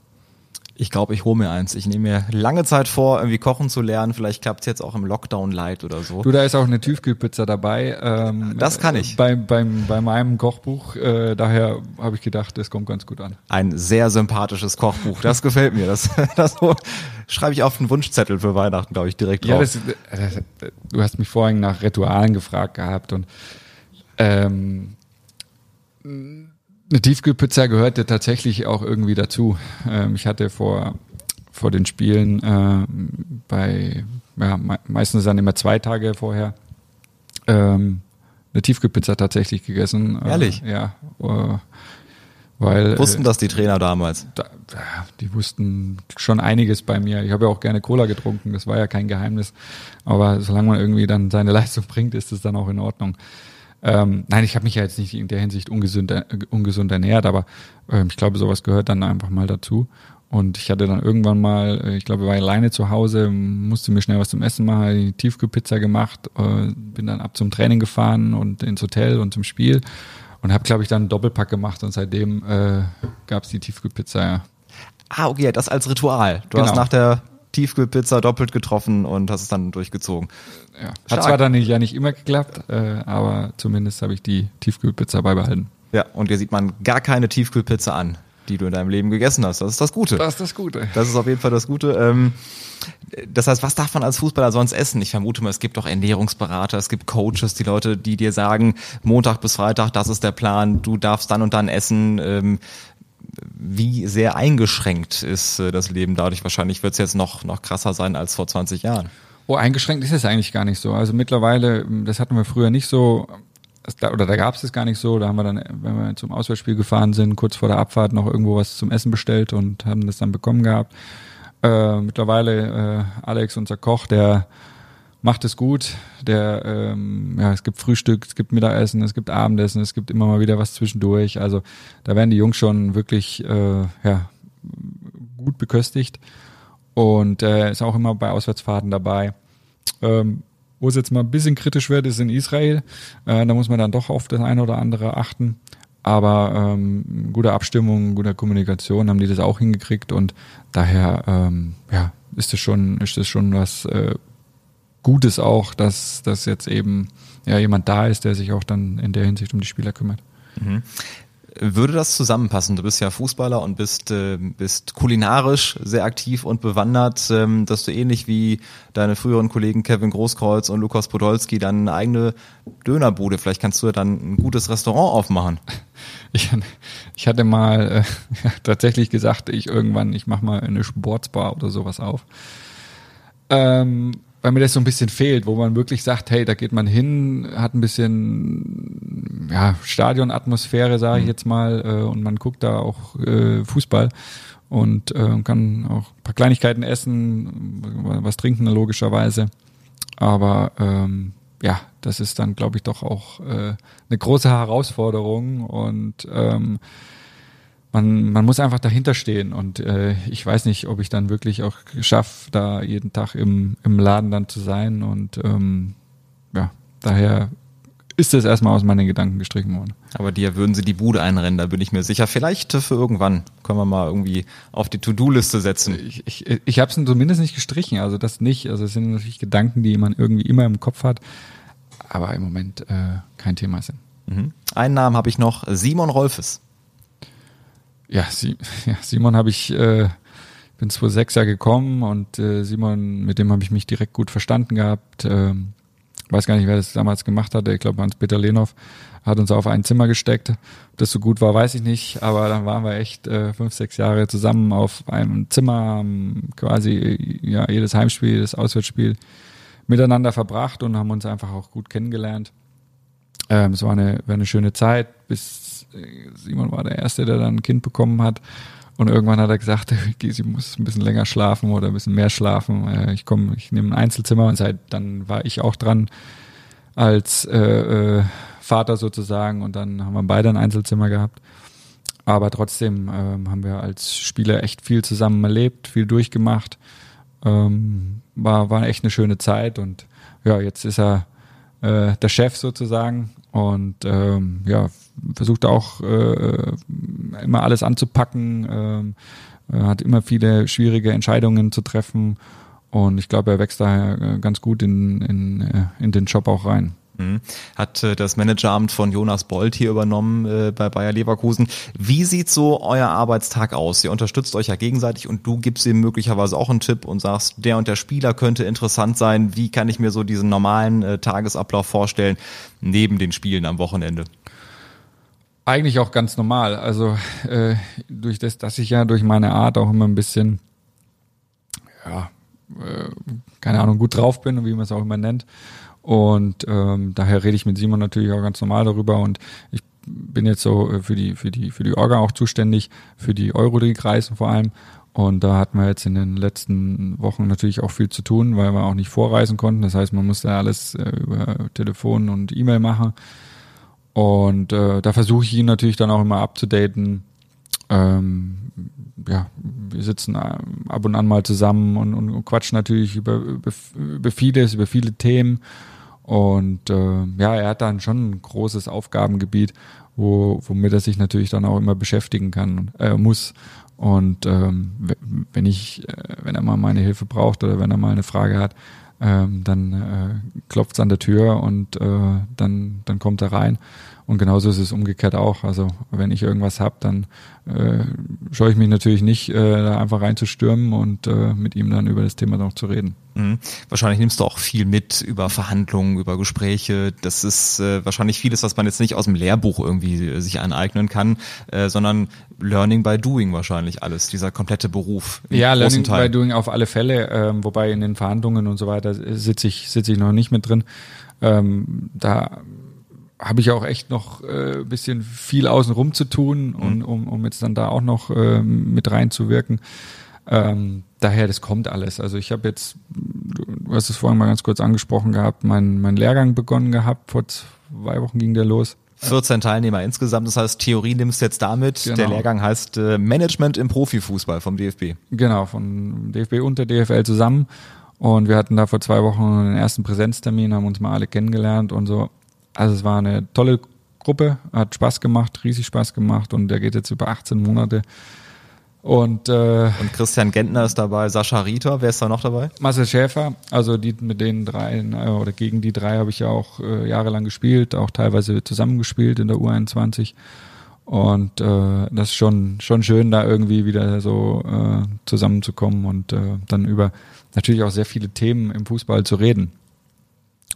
B: Ich glaube, ich hole mir eins. Ich nehme mir lange Zeit vor, irgendwie kochen zu lernen. Vielleicht klappt es jetzt auch im Lockdown light oder so.
A: Du, da ist auch eine Tiefkühlpizza dabei. Ähm,
B: das kann ich.
A: Bei, beim, bei meinem Kochbuch. Äh, daher habe ich gedacht, das kommt ganz gut an.
B: Ein sehr sympathisches Kochbuch. Das gefällt mir. Das, das schreibe ich auf den Wunschzettel für Weihnachten, glaube ich, direkt drauf. Ja, das,
A: das, du hast mich vorhin nach Ritualen gefragt gehabt und ähm, eine Tiefkühlpizza gehörte tatsächlich auch irgendwie dazu. Ähm, ich hatte vor, vor den Spielen äh, bei, ja, meistens dann immer zwei Tage vorher, ähm, eine Tiefkühlpizza tatsächlich gegessen.
B: Äh, Ehrlich?
A: Äh, ja. Äh, weil,
B: wussten das die Trainer damals? Da,
A: die wussten schon einiges bei mir. Ich habe ja auch gerne Cola getrunken, das war ja kein Geheimnis. Aber solange man irgendwie dann seine Leistung bringt, ist es dann auch in Ordnung. Ähm, nein, ich habe mich ja jetzt nicht in der Hinsicht ungesund, äh, ungesund ernährt, aber ähm, ich glaube, sowas gehört dann einfach mal dazu. Und ich hatte dann irgendwann mal, äh, ich glaube, ich war alleine zu Hause, musste mir schnell was zum Essen machen, hatte die Tiefkühlpizza gemacht, äh, bin dann ab zum Training gefahren und ins Hotel und zum Spiel und habe, glaube ich, dann einen Doppelpack gemacht und seitdem äh, gab es die Tiefkühlpizza, ja.
B: Ah, okay, das als Ritual. Du genau. hast nach der Tiefkühlpizza doppelt getroffen und hast es dann durchgezogen.
A: Ja. Hat Stark. zwar dann ja nicht immer geklappt, äh, aber zumindest habe ich die Tiefkühlpizza beibehalten.
B: Ja, und hier sieht man gar keine Tiefkühlpizza an, die du in deinem Leben gegessen hast. Das ist das Gute.
A: Das ist das Gute.
B: Das ist auf jeden Fall das Gute. Ähm, das heißt, was darf man als Fußballer sonst essen? Ich vermute mal, es gibt auch Ernährungsberater, es gibt Coaches, die Leute, die dir sagen, Montag bis Freitag, das ist der Plan, du darfst dann und dann essen. Ähm, wie sehr eingeschränkt ist äh, das Leben dadurch? Wahrscheinlich wird es jetzt noch, noch krasser sein als vor 20 Jahren.
A: Oh, eingeschränkt ist es eigentlich gar nicht so. Also mittlerweile, das hatten wir früher nicht so, oder da gab es es gar nicht so. Da haben wir dann, wenn wir zum Auswärtsspiel gefahren sind, kurz vor der Abfahrt noch irgendwo was zum Essen bestellt und haben das dann bekommen gehabt. Äh, mittlerweile äh, Alex, unser Koch, der macht es gut. Der, ähm, ja, es gibt Frühstück, es gibt Mittagessen, es gibt Abendessen, es gibt immer mal wieder was zwischendurch. Also da werden die Jungs schon wirklich äh, ja, gut beköstigt und äh, ist auch immer bei Auswärtsfahrten dabei. Ähm, wo es jetzt mal ein bisschen kritisch wird, ist in Israel. Äh, da muss man dann doch auf das eine oder andere achten. Aber ähm, gute Abstimmung, gute Kommunikation haben die das auch hingekriegt und daher ähm, ja, ist das schon, ist das schon was äh, Gutes auch, dass, dass jetzt eben ja, jemand da ist, der sich auch dann in der Hinsicht um die Spieler kümmert. Mhm.
B: Würde das zusammenpassen? Du bist ja Fußballer und bist, äh, bist kulinarisch sehr aktiv und bewandert, ähm, dass du ähnlich wie deine früheren Kollegen Kevin Großkreuz und Lukas Podolski dann eine eigene Dönerbude, vielleicht kannst du dann ein gutes Restaurant aufmachen.
A: Ich, ich hatte mal äh, tatsächlich gesagt, ich irgendwann, ich mache mal eine Sportsbar oder sowas auf. Ähm, weil mir das so ein bisschen fehlt, wo man wirklich sagt, hey, da geht man hin, hat ein bisschen ja, Stadionatmosphäre, sage ich mhm. jetzt mal, äh, und man guckt da auch äh, Fußball und äh, kann auch ein paar Kleinigkeiten essen, was trinken logischerweise. Aber ähm, ja, das ist dann, glaube ich, doch auch äh, eine große Herausforderung und ähm, man, man muss einfach dahinter stehen und äh, ich weiß nicht, ob ich dann wirklich auch schaffe, da jeden Tag im, im Laden dann zu sein und ähm, ja, daher ist es erstmal aus meinen Gedanken gestrichen worden.
B: Aber dir würden sie die Bude einrennen, da bin ich mir sicher. Vielleicht für irgendwann können wir mal irgendwie auf die To-Do-Liste setzen.
A: Ich, ich, ich habe es zumindest nicht gestrichen, also das nicht. Also es sind natürlich Gedanken, die man irgendwie immer im Kopf hat, aber im Moment äh, kein Thema sind.
B: Mhm. Einen Namen habe ich noch, Simon Rolfes.
A: Ja, Simon habe ich, äh, bin 2006 ja gekommen und äh, Simon, mit dem habe ich mich direkt gut verstanden gehabt. Ähm, weiß gar nicht, wer das damals gemacht hatte. Ich glaube, Hans-Peter Lehnhoff hat uns auf ein Zimmer gesteckt. Ob das so gut war, weiß ich nicht. Aber dann waren wir echt äh, fünf, sechs Jahre zusammen auf einem Zimmer, haben quasi ja jedes Heimspiel, jedes Auswärtsspiel miteinander verbracht und haben uns einfach auch gut kennengelernt. Ähm, es war eine, war eine schöne Zeit, bis Simon war der Erste, der dann ein Kind bekommen hat. Und irgendwann hat er gesagt, sie muss ein bisschen länger schlafen oder ein bisschen mehr schlafen. Äh, ich komme, ich nehme ein Einzelzimmer und seit dann war ich auch dran als äh, äh, Vater sozusagen und dann haben wir beide ein Einzelzimmer gehabt. Aber trotzdem ähm, haben wir als Spieler echt viel zusammen erlebt, viel durchgemacht. Ähm, war, war echt eine schöne Zeit und ja, jetzt ist er äh, der Chef sozusagen und ähm, ja, versucht auch äh, immer alles anzupacken, ähm, äh, hat immer viele schwierige Entscheidungen zu treffen und ich glaube, er wächst daher äh, ganz gut in, in, äh, in den Job auch rein.
B: Mhm. Hat äh, das Manageramt von Jonas Bolt hier übernommen äh, bei Bayer Leverkusen. Wie sieht so euer Arbeitstag aus? Ihr unterstützt euch ja gegenseitig und du gibst ihm möglicherweise auch einen Tipp und sagst, der und der Spieler könnte interessant sein. Wie kann ich mir so diesen normalen äh, Tagesablauf vorstellen, neben den Spielen am Wochenende?
A: Eigentlich auch ganz normal. Also äh, durch das, dass ich ja durch meine Art auch immer ein bisschen, ja, äh, keine Ahnung, gut drauf bin und wie man es auch immer nennt, und ähm, daher rede ich mit Simon natürlich auch ganz normal darüber und ich bin jetzt so äh, für die, für die, für die Orga auch zuständig, für die Euroleague-Reisen vor allem. Und da hatten wir jetzt in den letzten Wochen natürlich auch viel zu tun, weil wir auch nicht vorreisen konnten. Das heißt, man musste alles äh, über Telefon und E-Mail machen. Und äh, da versuche ich ihn natürlich dann auch immer abzudaten. Ähm, ja, wir sitzen äh, ab und an mal zusammen und, und quatschen natürlich über, über, über vieles, über viele Themen. Und äh, ja, er hat dann schon ein großes Aufgabengebiet, wo, womit er sich natürlich dann auch immer beschäftigen kann, äh, muss. Und ähm, wenn ich, äh, wenn er mal meine Hilfe braucht oder wenn er mal eine Frage hat, ähm, dann äh, klopft es an der Tür und äh, dann, dann kommt er rein. Und genauso ist es umgekehrt auch. Also wenn ich irgendwas habe, dann äh, scheue ich mich natürlich nicht, äh, da einfach reinzustürmen und äh, mit ihm dann über das Thema noch zu reden.
B: Mhm. Wahrscheinlich nimmst du auch viel mit über Verhandlungen, über Gespräche. Das ist äh, wahrscheinlich vieles, was man jetzt nicht aus dem Lehrbuch irgendwie äh, sich aneignen kann, äh, sondern Learning by Doing wahrscheinlich alles, dieser komplette Beruf.
A: Ja, Learning Teil. by Doing auf alle Fälle, ähm, wobei in den Verhandlungen und so weiter sitze ich, sitze ich noch nicht mit drin. Ähm, da habe ich auch echt noch äh, bisschen viel außenrum zu tun, mhm. und, um, um jetzt dann da auch noch äh, mit reinzuwirken. Ähm, daher, das kommt alles. Also ich habe jetzt, du hast es vorhin mal ganz kurz angesprochen gehabt, mein, mein Lehrgang begonnen gehabt, vor zwei Wochen ging der los.
B: 14 Teilnehmer insgesamt, das heißt Theorie nimmst du jetzt damit. Genau. Der Lehrgang heißt äh, Management im Profifußball vom DFB.
A: Genau, von DFB und der DFL zusammen. Und wir hatten da vor zwei Wochen den ersten Präsenztermin, haben uns mal alle kennengelernt und so. Also es war eine tolle Gruppe, hat Spaß gemacht, riesig Spaß gemacht und der geht jetzt über 18 Monate. Und, äh,
B: und Christian Gentner ist dabei, Sascha Rieter, wer ist da noch dabei?
A: Marcel Schäfer, also die mit den drei äh, oder gegen die drei habe ich ja auch äh, jahrelang gespielt, auch teilweise zusammengespielt in der U21. Und äh, das ist schon, schon schön, da irgendwie wieder so äh, zusammenzukommen und äh, dann über natürlich auch sehr viele Themen im Fußball zu reden.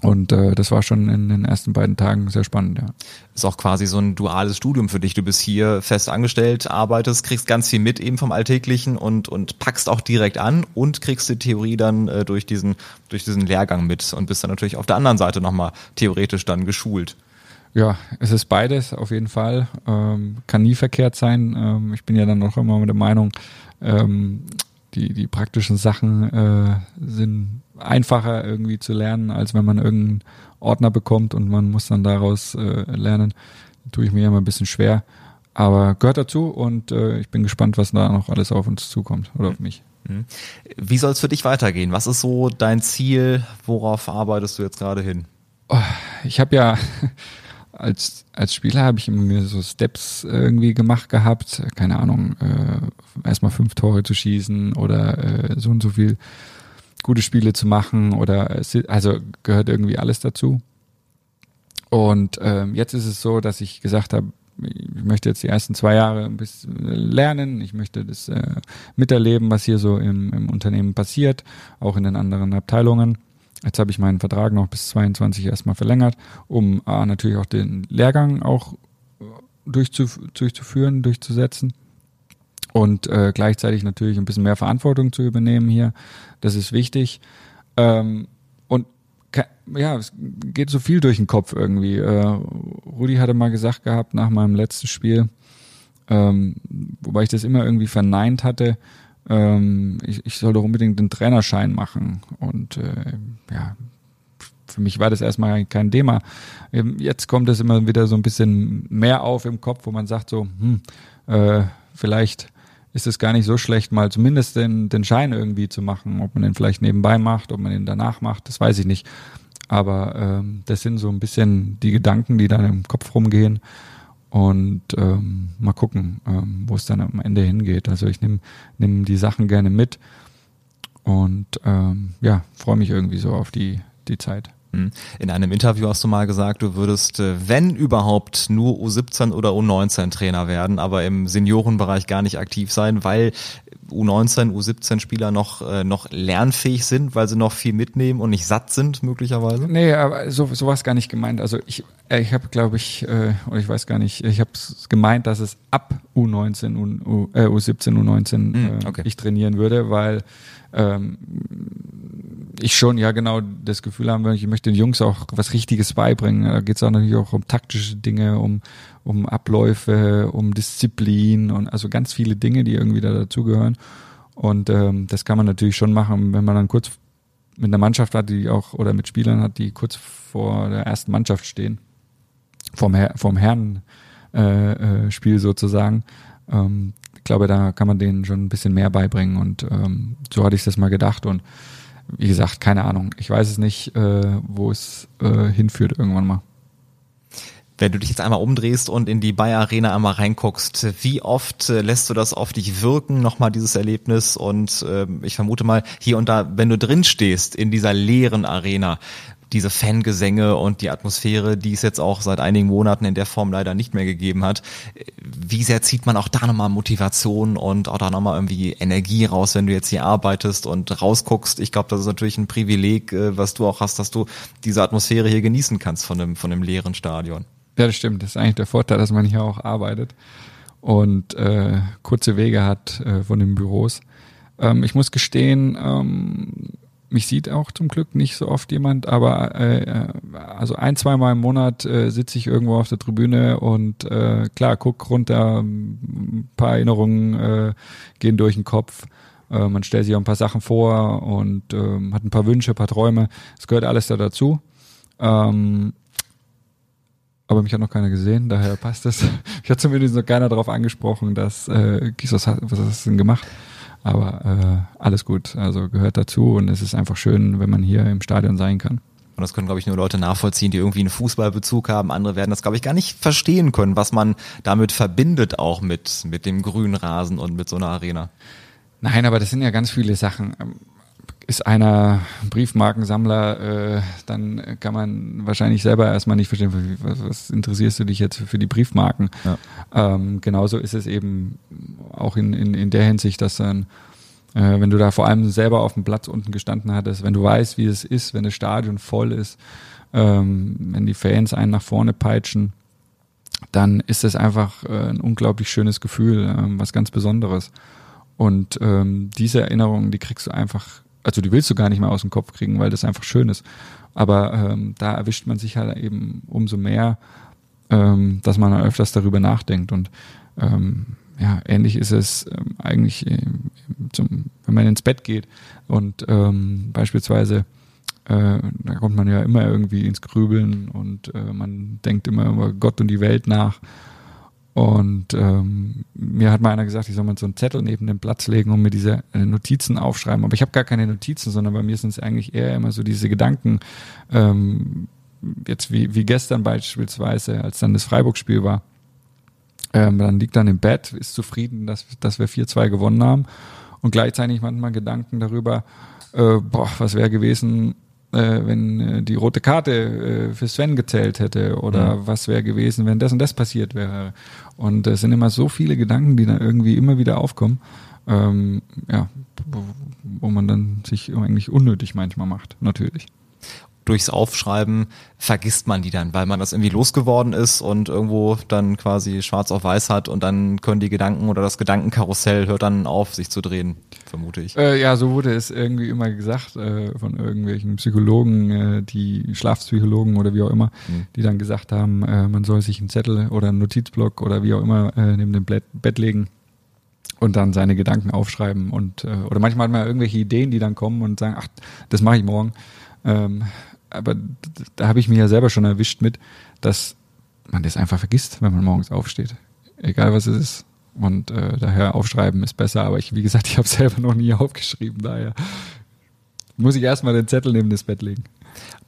A: Und äh, das war schon in den ersten beiden Tagen sehr spannend, ja.
B: Ist auch quasi so ein duales Studium für dich. Du bist hier fest angestellt, arbeitest, kriegst ganz viel mit eben vom Alltäglichen und, und packst auch direkt an und kriegst die Theorie dann äh, durch, diesen, durch diesen Lehrgang mit und bist dann natürlich auf der anderen Seite nochmal theoretisch dann geschult.
A: Ja, es ist beides auf jeden Fall. Ähm, kann nie verkehrt sein. Ähm, ich bin ja dann noch immer mit der Meinung, ähm, die, die praktischen Sachen äh, sind einfacher irgendwie zu lernen, als wenn man irgendeinen Ordner bekommt und man muss dann daraus äh, lernen. Da tue ich mir immer ein bisschen schwer. Aber gehört dazu und äh, ich bin gespannt, was da noch alles auf uns zukommt oder auf mich. Mhm.
B: Wie soll es für dich weitergehen? Was ist so dein Ziel? Worauf arbeitest du jetzt gerade hin?
A: Oh, ich habe ja als, als Spieler habe ich immer so Steps irgendwie gemacht gehabt. Keine Ahnung, äh, erstmal fünf Tore zu schießen oder äh, so und so viel gute Spiele zu machen oder also gehört irgendwie alles dazu. Und ähm, jetzt ist es so, dass ich gesagt habe, ich möchte jetzt die ersten zwei Jahre ein bisschen lernen, ich möchte das äh, miterleben, was hier so im, im Unternehmen passiert, auch in den anderen Abteilungen. Jetzt habe ich meinen Vertrag noch bis 22 erstmal verlängert, um äh, natürlich auch den Lehrgang auch durchzuf durchzuführen, durchzusetzen und äh, gleichzeitig natürlich ein bisschen mehr Verantwortung zu übernehmen hier. Das ist wichtig. Ähm, und ja, es geht so viel durch den Kopf irgendwie. Äh, Rudi hatte mal gesagt gehabt nach meinem letzten Spiel, ähm, wobei ich das immer irgendwie verneint hatte, ähm, ich, ich soll doch unbedingt den Trainerschein machen. Und äh, ja, für mich war das erstmal kein Thema. Ähm, jetzt kommt es immer wieder so ein bisschen mehr auf im Kopf, wo man sagt so, hm, äh, vielleicht ist es gar nicht so schlecht, mal zumindest den, den Schein irgendwie zu machen. Ob man den vielleicht nebenbei macht, ob man den danach macht, das weiß ich nicht. Aber ähm, das sind so ein bisschen die Gedanken, die dann im Kopf rumgehen. Und ähm, mal gucken, ähm, wo es dann am Ende hingeht. Also ich nehme nehm die Sachen gerne mit und ähm, ja, freue mich irgendwie so auf die, die Zeit.
B: Hm. In einem Interview hast du mal gesagt, du würdest, äh, wenn überhaupt, nur U17 oder U19 Trainer werden, aber im Seniorenbereich gar nicht aktiv sein, weil U19, U17 Spieler noch, äh, noch lernfähig sind, weil sie noch viel mitnehmen und nicht satt sind, möglicherweise?
A: Nee, aber so, sowas gar nicht gemeint. Also ich, äh, ich habe, glaube ich, äh, oder ich weiß gar nicht, ich habe gemeint, dass es ab U19, U, äh, U17, U19 hm, äh, okay. ich trainieren würde, weil ähm, ich schon ja genau das Gefühl haben, ich möchte den Jungs auch was Richtiges beibringen. Da geht es auch natürlich auch um taktische Dinge, um, um Abläufe, um Disziplin und also ganz viele Dinge, die irgendwie da dazugehören. Und ähm, das kann man natürlich schon machen, wenn man dann kurz mit einer Mannschaft hat, die auch oder mit Spielern hat, die kurz vor der ersten Mannschaft stehen, vom, Her vom Herrenspiel äh, äh, sozusagen. Ähm, ich glaube, da kann man denen schon ein bisschen mehr beibringen und ähm, so hatte ich das mal gedacht und wie gesagt, keine Ahnung. Ich weiß es nicht, äh, wo es äh, hinführt irgendwann mal.
B: Wenn du dich jetzt einmal umdrehst und in die Bayer Arena einmal reinguckst, wie oft äh, lässt du das auf dich wirken, nochmal dieses Erlebnis? Und äh, ich vermute mal, hier und da, wenn du drin stehst in dieser leeren Arena, diese Fangesänge und die Atmosphäre, die es jetzt auch seit einigen Monaten in der Form leider nicht mehr gegeben hat. Wie sehr zieht man auch da nochmal Motivation und auch da nochmal irgendwie Energie raus, wenn du jetzt hier arbeitest und rausguckst? Ich glaube, das ist natürlich ein Privileg, äh, was du auch hast, dass du diese Atmosphäre hier genießen kannst von dem, von dem leeren Stadion.
A: Ja, das stimmt. Das ist eigentlich der Vorteil, dass man hier auch arbeitet und äh, kurze Wege hat äh, von den Büros. Ähm, ich muss gestehen, ähm, mich sieht auch zum Glück nicht so oft jemand, aber äh, also ein, zweimal im Monat äh, sitze ich irgendwo auf der Tribüne und äh, klar, guck runter, ein paar Erinnerungen äh, gehen durch den Kopf. Äh, man stellt sich auch ein paar Sachen vor und äh, hat ein paar Wünsche, ein paar Träume. Es gehört alles da dazu. Ähm, aber mich hat noch keiner gesehen, daher passt es. Ich hatte zumindest noch keiner darauf angesprochen, dass äh, was, was hast du denn gemacht? Aber äh, alles gut, also gehört dazu und es ist einfach schön, wenn man hier im Stadion sein kann.
B: Und das können, glaube ich, nur Leute nachvollziehen, die irgendwie einen Fußballbezug haben. Andere werden das, glaube ich, gar nicht verstehen können, was man damit verbindet, auch mit, mit dem grünen Rasen und mit so einer Arena.
A: Nein, aber das sind ja ganz viele Sachen ist einer Briefmarkensammler, äh, dann kann man wahrscheinlich selber erstmal nicht verstehen, was, was interessierst du dich jetzt für die Briefmarken. Ja. Ähm, genauso ist es eben auch in, in, in der Hinsicht, dass dann, äh, wenn du da vor allem selber auf dem Platz unten gestanden hattest, wenn du weißt, wie es ist, wenn das Stadion voll ist, ähm, wenn die Fans einen nach vorne peitschen, dann ist es einfach äh, ein unglaublich schönes Gefühl, äh, was ganz Besonderes. Und ähm, diese Erinnerungen, die kriegst du einfach also die willst du gar nicht mehr aus dem Kopf kriegen, weil das einfach schön ist. Aber ähm, da erwischt man sich halt eben umso mehr, ähm, dass man öfters darüber nachdenkt. Und ähm, ja, ähnlich ist es ähm, eigentlich, äh, zum, wenn man ins Bett geht und ähm, beispielsweise äh, da kommt man ja immer irgendwie ins Grübeln und äh, man denkt immer über Gott und die Welt nach. Und ähm, mir hat mal einer gesagt, ich soll mal so einen Zettel neben den Platz legen und mir diese äh, Notizen aufschreiben. Aber ich habe gar keine Notizen, sondern bei mir sind es eigentlich eher immer so diese Gedanken, ähm, jetzt wie, wie gestern beispielsweise, als dann das Freiburg-Spiel war. Ähm, dann liegt dann im Bett, ist zufrieden, dass, dass wir 4-2 gewonnen haben. Und gleichzeitig manchmal Gedanken darüber, äh, boah, was wäre gewesen, äh, wenn äh, die rote Karte äh, für Sven gezählt hätte oder ja. was wäre gewesen, wenn das und das passiert wäre. Und es sind immer so viele Gedanken, die dann irgendwie immer wieder aufkommen, ähm, ja, wo, wo man dann sich eigentlich unnötig manchmal macht, natürlich
B: durchs Aufschreiben vergisst man die dann, weil man das irgendwie losgeworden ist und irgendwo dann quasi schwarz auf weiß hat und dann können die Gedanken oder das Gedankenkarussell hört dann auf, sich zu drehen, vermute ich.
A: Äh, ja, so wurde es irgendwie immer gesagt äh, von irgendwelchen Psychologen, äh, die Schlafpsychologen oder wie auch immer, mhm. die dann gesagt haben, äh, man soll sich einen Zettel oder einen Notizblock oder wie auch immer äh, neben dem Bett legen und dann seine Gedanken aufschreiben und äh, oder manchmal hat man irgendwelche Ideen, die dann kommen und sagen, ach, das mache ich morgen. Ähm, aber da habe ich mich ja selber schon erwischt mit, dass man das einfach vergisst, wenn man morgens aufsteht. Egal was es ist. Und äh, daher aufschreiben ist besser, aber ich, wie gesagt, ich habe selber noch nie aufgeschrieben, daher muss ich erstmal den Zettel neben das Bett legen.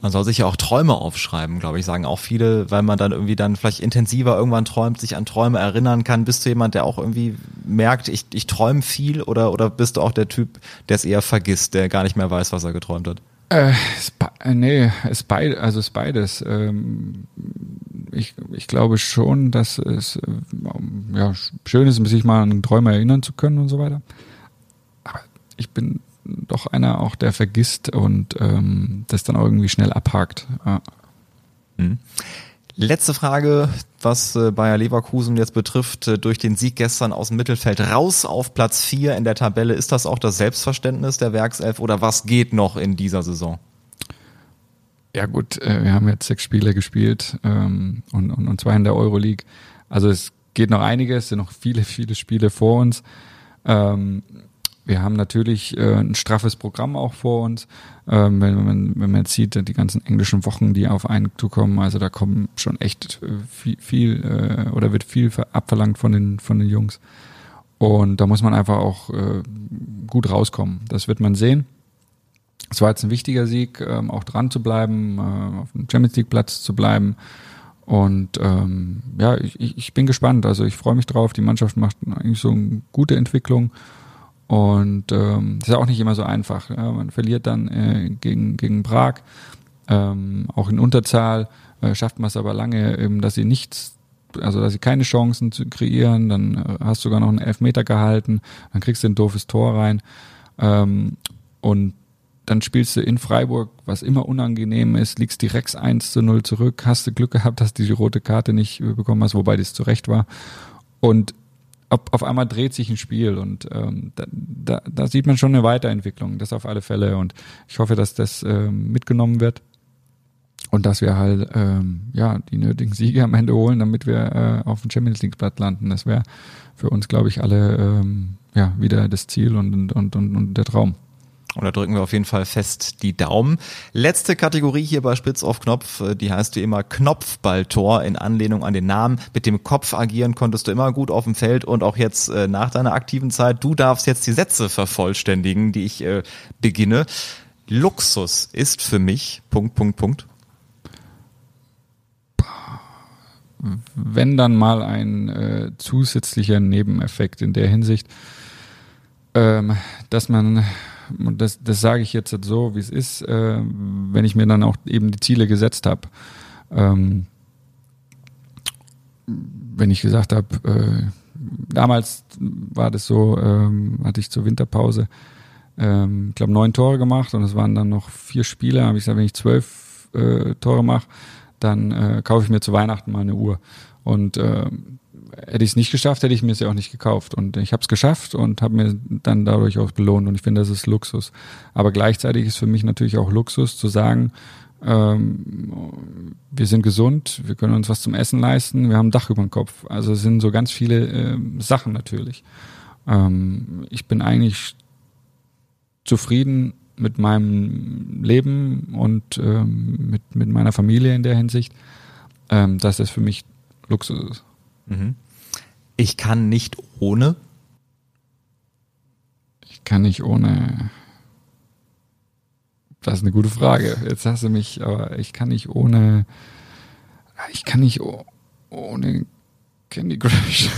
B: Man soll sich ja auch Träume aufschreiben, glaube ich, sagen auch viele, weil man dann irgendwie dann vielleicht intensiver irgendwann träumt, sich an Träume erinnern kann. Bist du jemand, der auch irgendwie merkt, ich, ich träume viel oder, oder bist du auch der Typ, der es eher vergisst, der gar nicht mehr weiß, was er geträumt hat?
A: Äh, äh nee, es beid, also es beides. Ähm, ich, ich glaube schon, dass es äh, ja, schön ist, sich mal an Träume erinnern zu können und so weiter. Aber ich bin doch einer auch, der vergisst und ähm, das dann auch irgendwie schnell abhakt. Ja.
B: Mhm. Letzte Frage, was äh, Bayer Leverkusen jetzt betrifft, äh, durch den Sieg gestern aus dem Mittelfeld raus auf Platz 4 in der Tabelle. Ist das auch das Selbstverständnis der Werkself oder was geht noch in dieser Saison?
A: Ja gut, äh, wir haben jetzt sechs Spiele gespielt ähm, und, und, und zwei in der Euroleague. Also es geht noch einiges, es sind noch viele, viele Spiele vor uns. Ähm, wir haben natürlich äh, ein straffes Programm auch vor uns. Ähm, wenn, man, wenn man jetzt sieht, die ganzen englischen Wochen, die auf einen zukommen, also da kommen schon echt äh, viel, viel äh, oder wird viel abverlangt von den, von den Jungs. Und da muss man einfach auch äh, gut rauskommen. Das wird man sehen. Es war jetzt ein wichtiger Sieg, ähm, auch dran zu bleiben, äh, auf dem Champions League Platz zu bleiben. Und ähm, ja, ich, ich bin gespannt. Also ich freue mich drauf. Die Mannschaft macht eigentlich so eine gute Entwicklung. Und ähm, ist auch nicht immer so einfach. Ja. Man verliert dann äh, gegen, gegen Prag, ähm, auch in Unterzahl, äh, schafft man es aber lange, eben, dass sie nichts, also dass sie keine Chancen zu kreieren, dann äh, hast du sogar noch einen Elfmeter gehalten, dann kriegst du ein doofes Tor rein. Ähm, und dann spielst du in Freiburg, was immer unangenehm ist, liegst direkt 1 zu 0 zurück, hast du Glück gehabt, dass du die rote Karte nicht bekommen hast, wobei das zu Recht war. Und auf, auf einmal dreht sich ein Spiel und ähm, da, da, da sieht man schon eine Weiterentwicklung, das auf alle Fälle und ich hoffe, dass das ähm, mitgenommen wird und dass wir halt ähm, ja die nötigen Siege am Ende holen, damit wir äh, auf dem Champions League Blatt landen. Das wäre für uns, glaube ich, alle ähm, ja wieder das Ziel und, und, und, und der Traum.
B: Und da drücken wir auf jeden Fall fest die Daumen. Letzte Kategorie hier bei Spitz auf Knopf, äh, die heißt wie immer Knopfballtor in Anlehnung an den Namen. Mit dem Kopf agieren konntest du immer gut auf dem Feld und auch jetzt äh, nach deiner aktiven Zeit. Du darfst jetzt die Sätze vervollständigen, die ich äh, beginne. Luxus ist für mich Punkt, Punkt, Punkt.
A: Wenn dann mal ein äh, zusätzlicher Nebeneffekt in der Hinsicht, ähm, dass man und das, das sage ich jetzt so, wie es ist, äh, wenn ich mir dann auch eben die Ziele gesetzt habe. Ähm, wenn ich gesagt habe, äh, damals war das so, ähm, hatte ich zur Winterpause, ähm, ich glaube, neun Tore gemacht und es waren dann noch vier Spiele. habe ich gesagt, wenn ich zwölf äh, Tore mache, dann äh, kaufe ich mir zu Weihnachten mal eine Uhr. Und äh, hätte ich es nicht geschafft, hätte ich mir es ja auch nicht gekauft. Und ich habe es geschafft und habe mir dann dadurch auch belohnt. Und ich finde, das ist Luxus. Aber gleichzeitig ist für mich natürlich auch Luxus zu sagen, ähm, wir sind gesund, wir können uns was zum Essen leisten, wir haben ein Dach über dem Kopf. Also es sind so ganz viele äh, Sachen natürlich. Ähm, ich bin eigentlich zufrieden mit meinem Leben und ähm, mit, mit meiner Familie in der Hinsicht, ähm, dass das für mich Luxus ist.
B: Mhm. Ich kann nicht ohne.
A: Ich kann nicht ohne. Das ist eine gute Frage. Jetzt hast du mich, aber ich kann nicht ohne. Ich kann nicht ohne Candy Crush.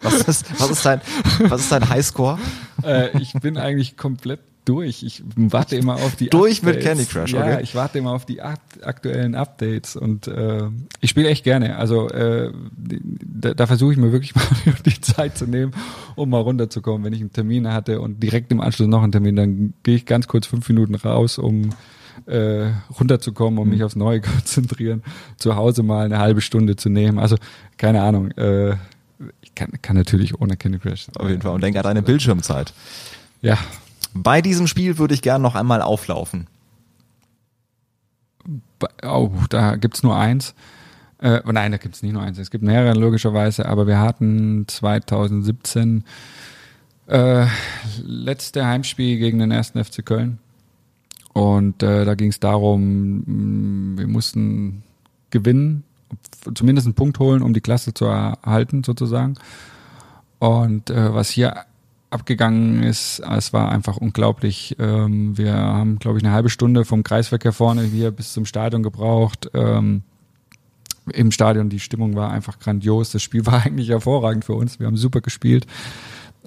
B: was ist, was ist dein, was ist dein Highscore?
A: Äh, ich bin eigentlich komplett durch. Ich warte immer auf die
B: Durch Updates. mit Candy Crush, okay?
A: Ja, ich warte immer auf die aktuellen Updates und äh, ich spiele echt gerne. Also äh, da, da versuche ich mir wirklich mal die Zeit zu nehmen, um mal runterzukommen. Wenn ich einen Termin hatte und direkt im Anschluss noch einen Termin, dann gehe ich ganz kurz fünf Minuten raus, um äh, runterzukommen, um mich aufs Neue konzentrieren, zu Hause mal eine halbe Stunde zu nehmen. Also keine Ahnung. Äh, ich kann, kann natürlich ohne Candy Crush.
B: Auf jeden Fall. Und denk an deine Bildschirmzeit.
A: Ja,
B: bei diesem Spiel würde ich gern noch einmal auflaufen.
A: Oh, da gibt's nur eins. Äh, oh nein, da gibt's nicht nur eins. Es gibt mehrere logischerweise, aber wir hatten 2017 äh, letzte Heimspiel gegen den ersten FC Köln. Und äh, da ging es darum, mm, wir mussten gewinnen, zumindest einen Punkt holen, um die Klasse zu erhalten sozusagen. Und äh, was hier abgegangen ist, es war einfach unglaublich. Ähm, wir haben, glaube ich, eine halbe Stunde vom Kreisverkehr vorne hier bis zum Stadion gebraucht. Ähm, Im Stadion, die Stimmung war einfach grandios. Das Spiel war eigentlich hervorragend für uns. Wir haben super gespielt,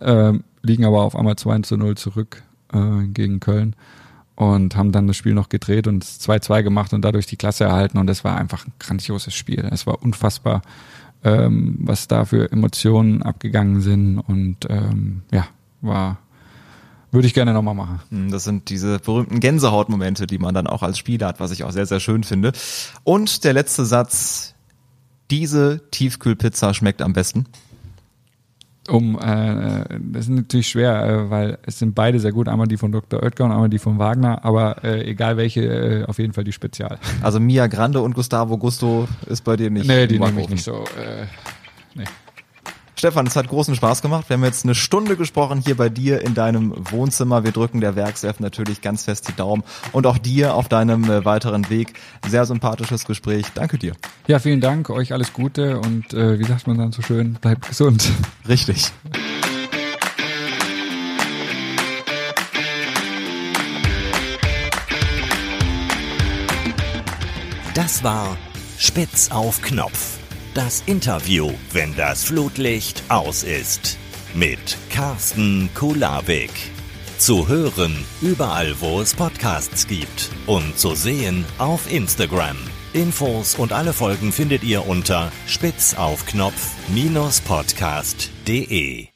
A: ähm, liegen aber auf einmal 2 zu 0 zurück äh, gegen Köln und haben dann das Spiel noch gedreht und 2-2 gemacht und dadurch die Klasse erhalten und es war einfach ein grandioses Spiel. Es war unfassbar, ähm, was da für Emotionen abgegangen sind und ähm, ja, war würde ich gerne nochmal machen.
B: Hm, das sind diese berühmten Gänsehautmomente, die man dann auch als Spieler hat, was ich auch sehr, sehr schön finde. Und der letzte Satz, diese Tiefkühlpizza schmeckt am besten
A: um, äh, das ist natürlich schwer, äh, weil es sind beide sehr gut, einmal die von Dr. Oetker und einmal die von Wagner, aber äh, egal welche, äh, auf jeden Fall die Spezial.
B: Also Mia Grande und Gustavo Gusto ist bei dir nicht.
A: Nee, die nehme ich nicht so. Äh,
B: nee. Stefan, es hat großen Spaß gemacht. Wir haben jetzt eine Stunde gesprochen hier bei dir in deinem Wohnzimmer. Wir drücken der Werkself natürlich ganz fest die Daumen und auch dir auf deinem äh, weiteren Weg. Sehr sympathisches Gespräch. Danke dir.
A: Ja, vielen Dank. Euch alles Gute und äh, wie sagt man dann so schön, bleibt gesund.
B: Richtig.
C: Das war Spitz auf Knopf das Interview, wenn das Flutlicht aus ist. Mit Carsten Kulawik. Zu hören überall, wo es Podcasts gibt. Und zu sehen auf Instagram. Infos und alle Folgen findet ihr unter spitzaufknopf-podcast.de.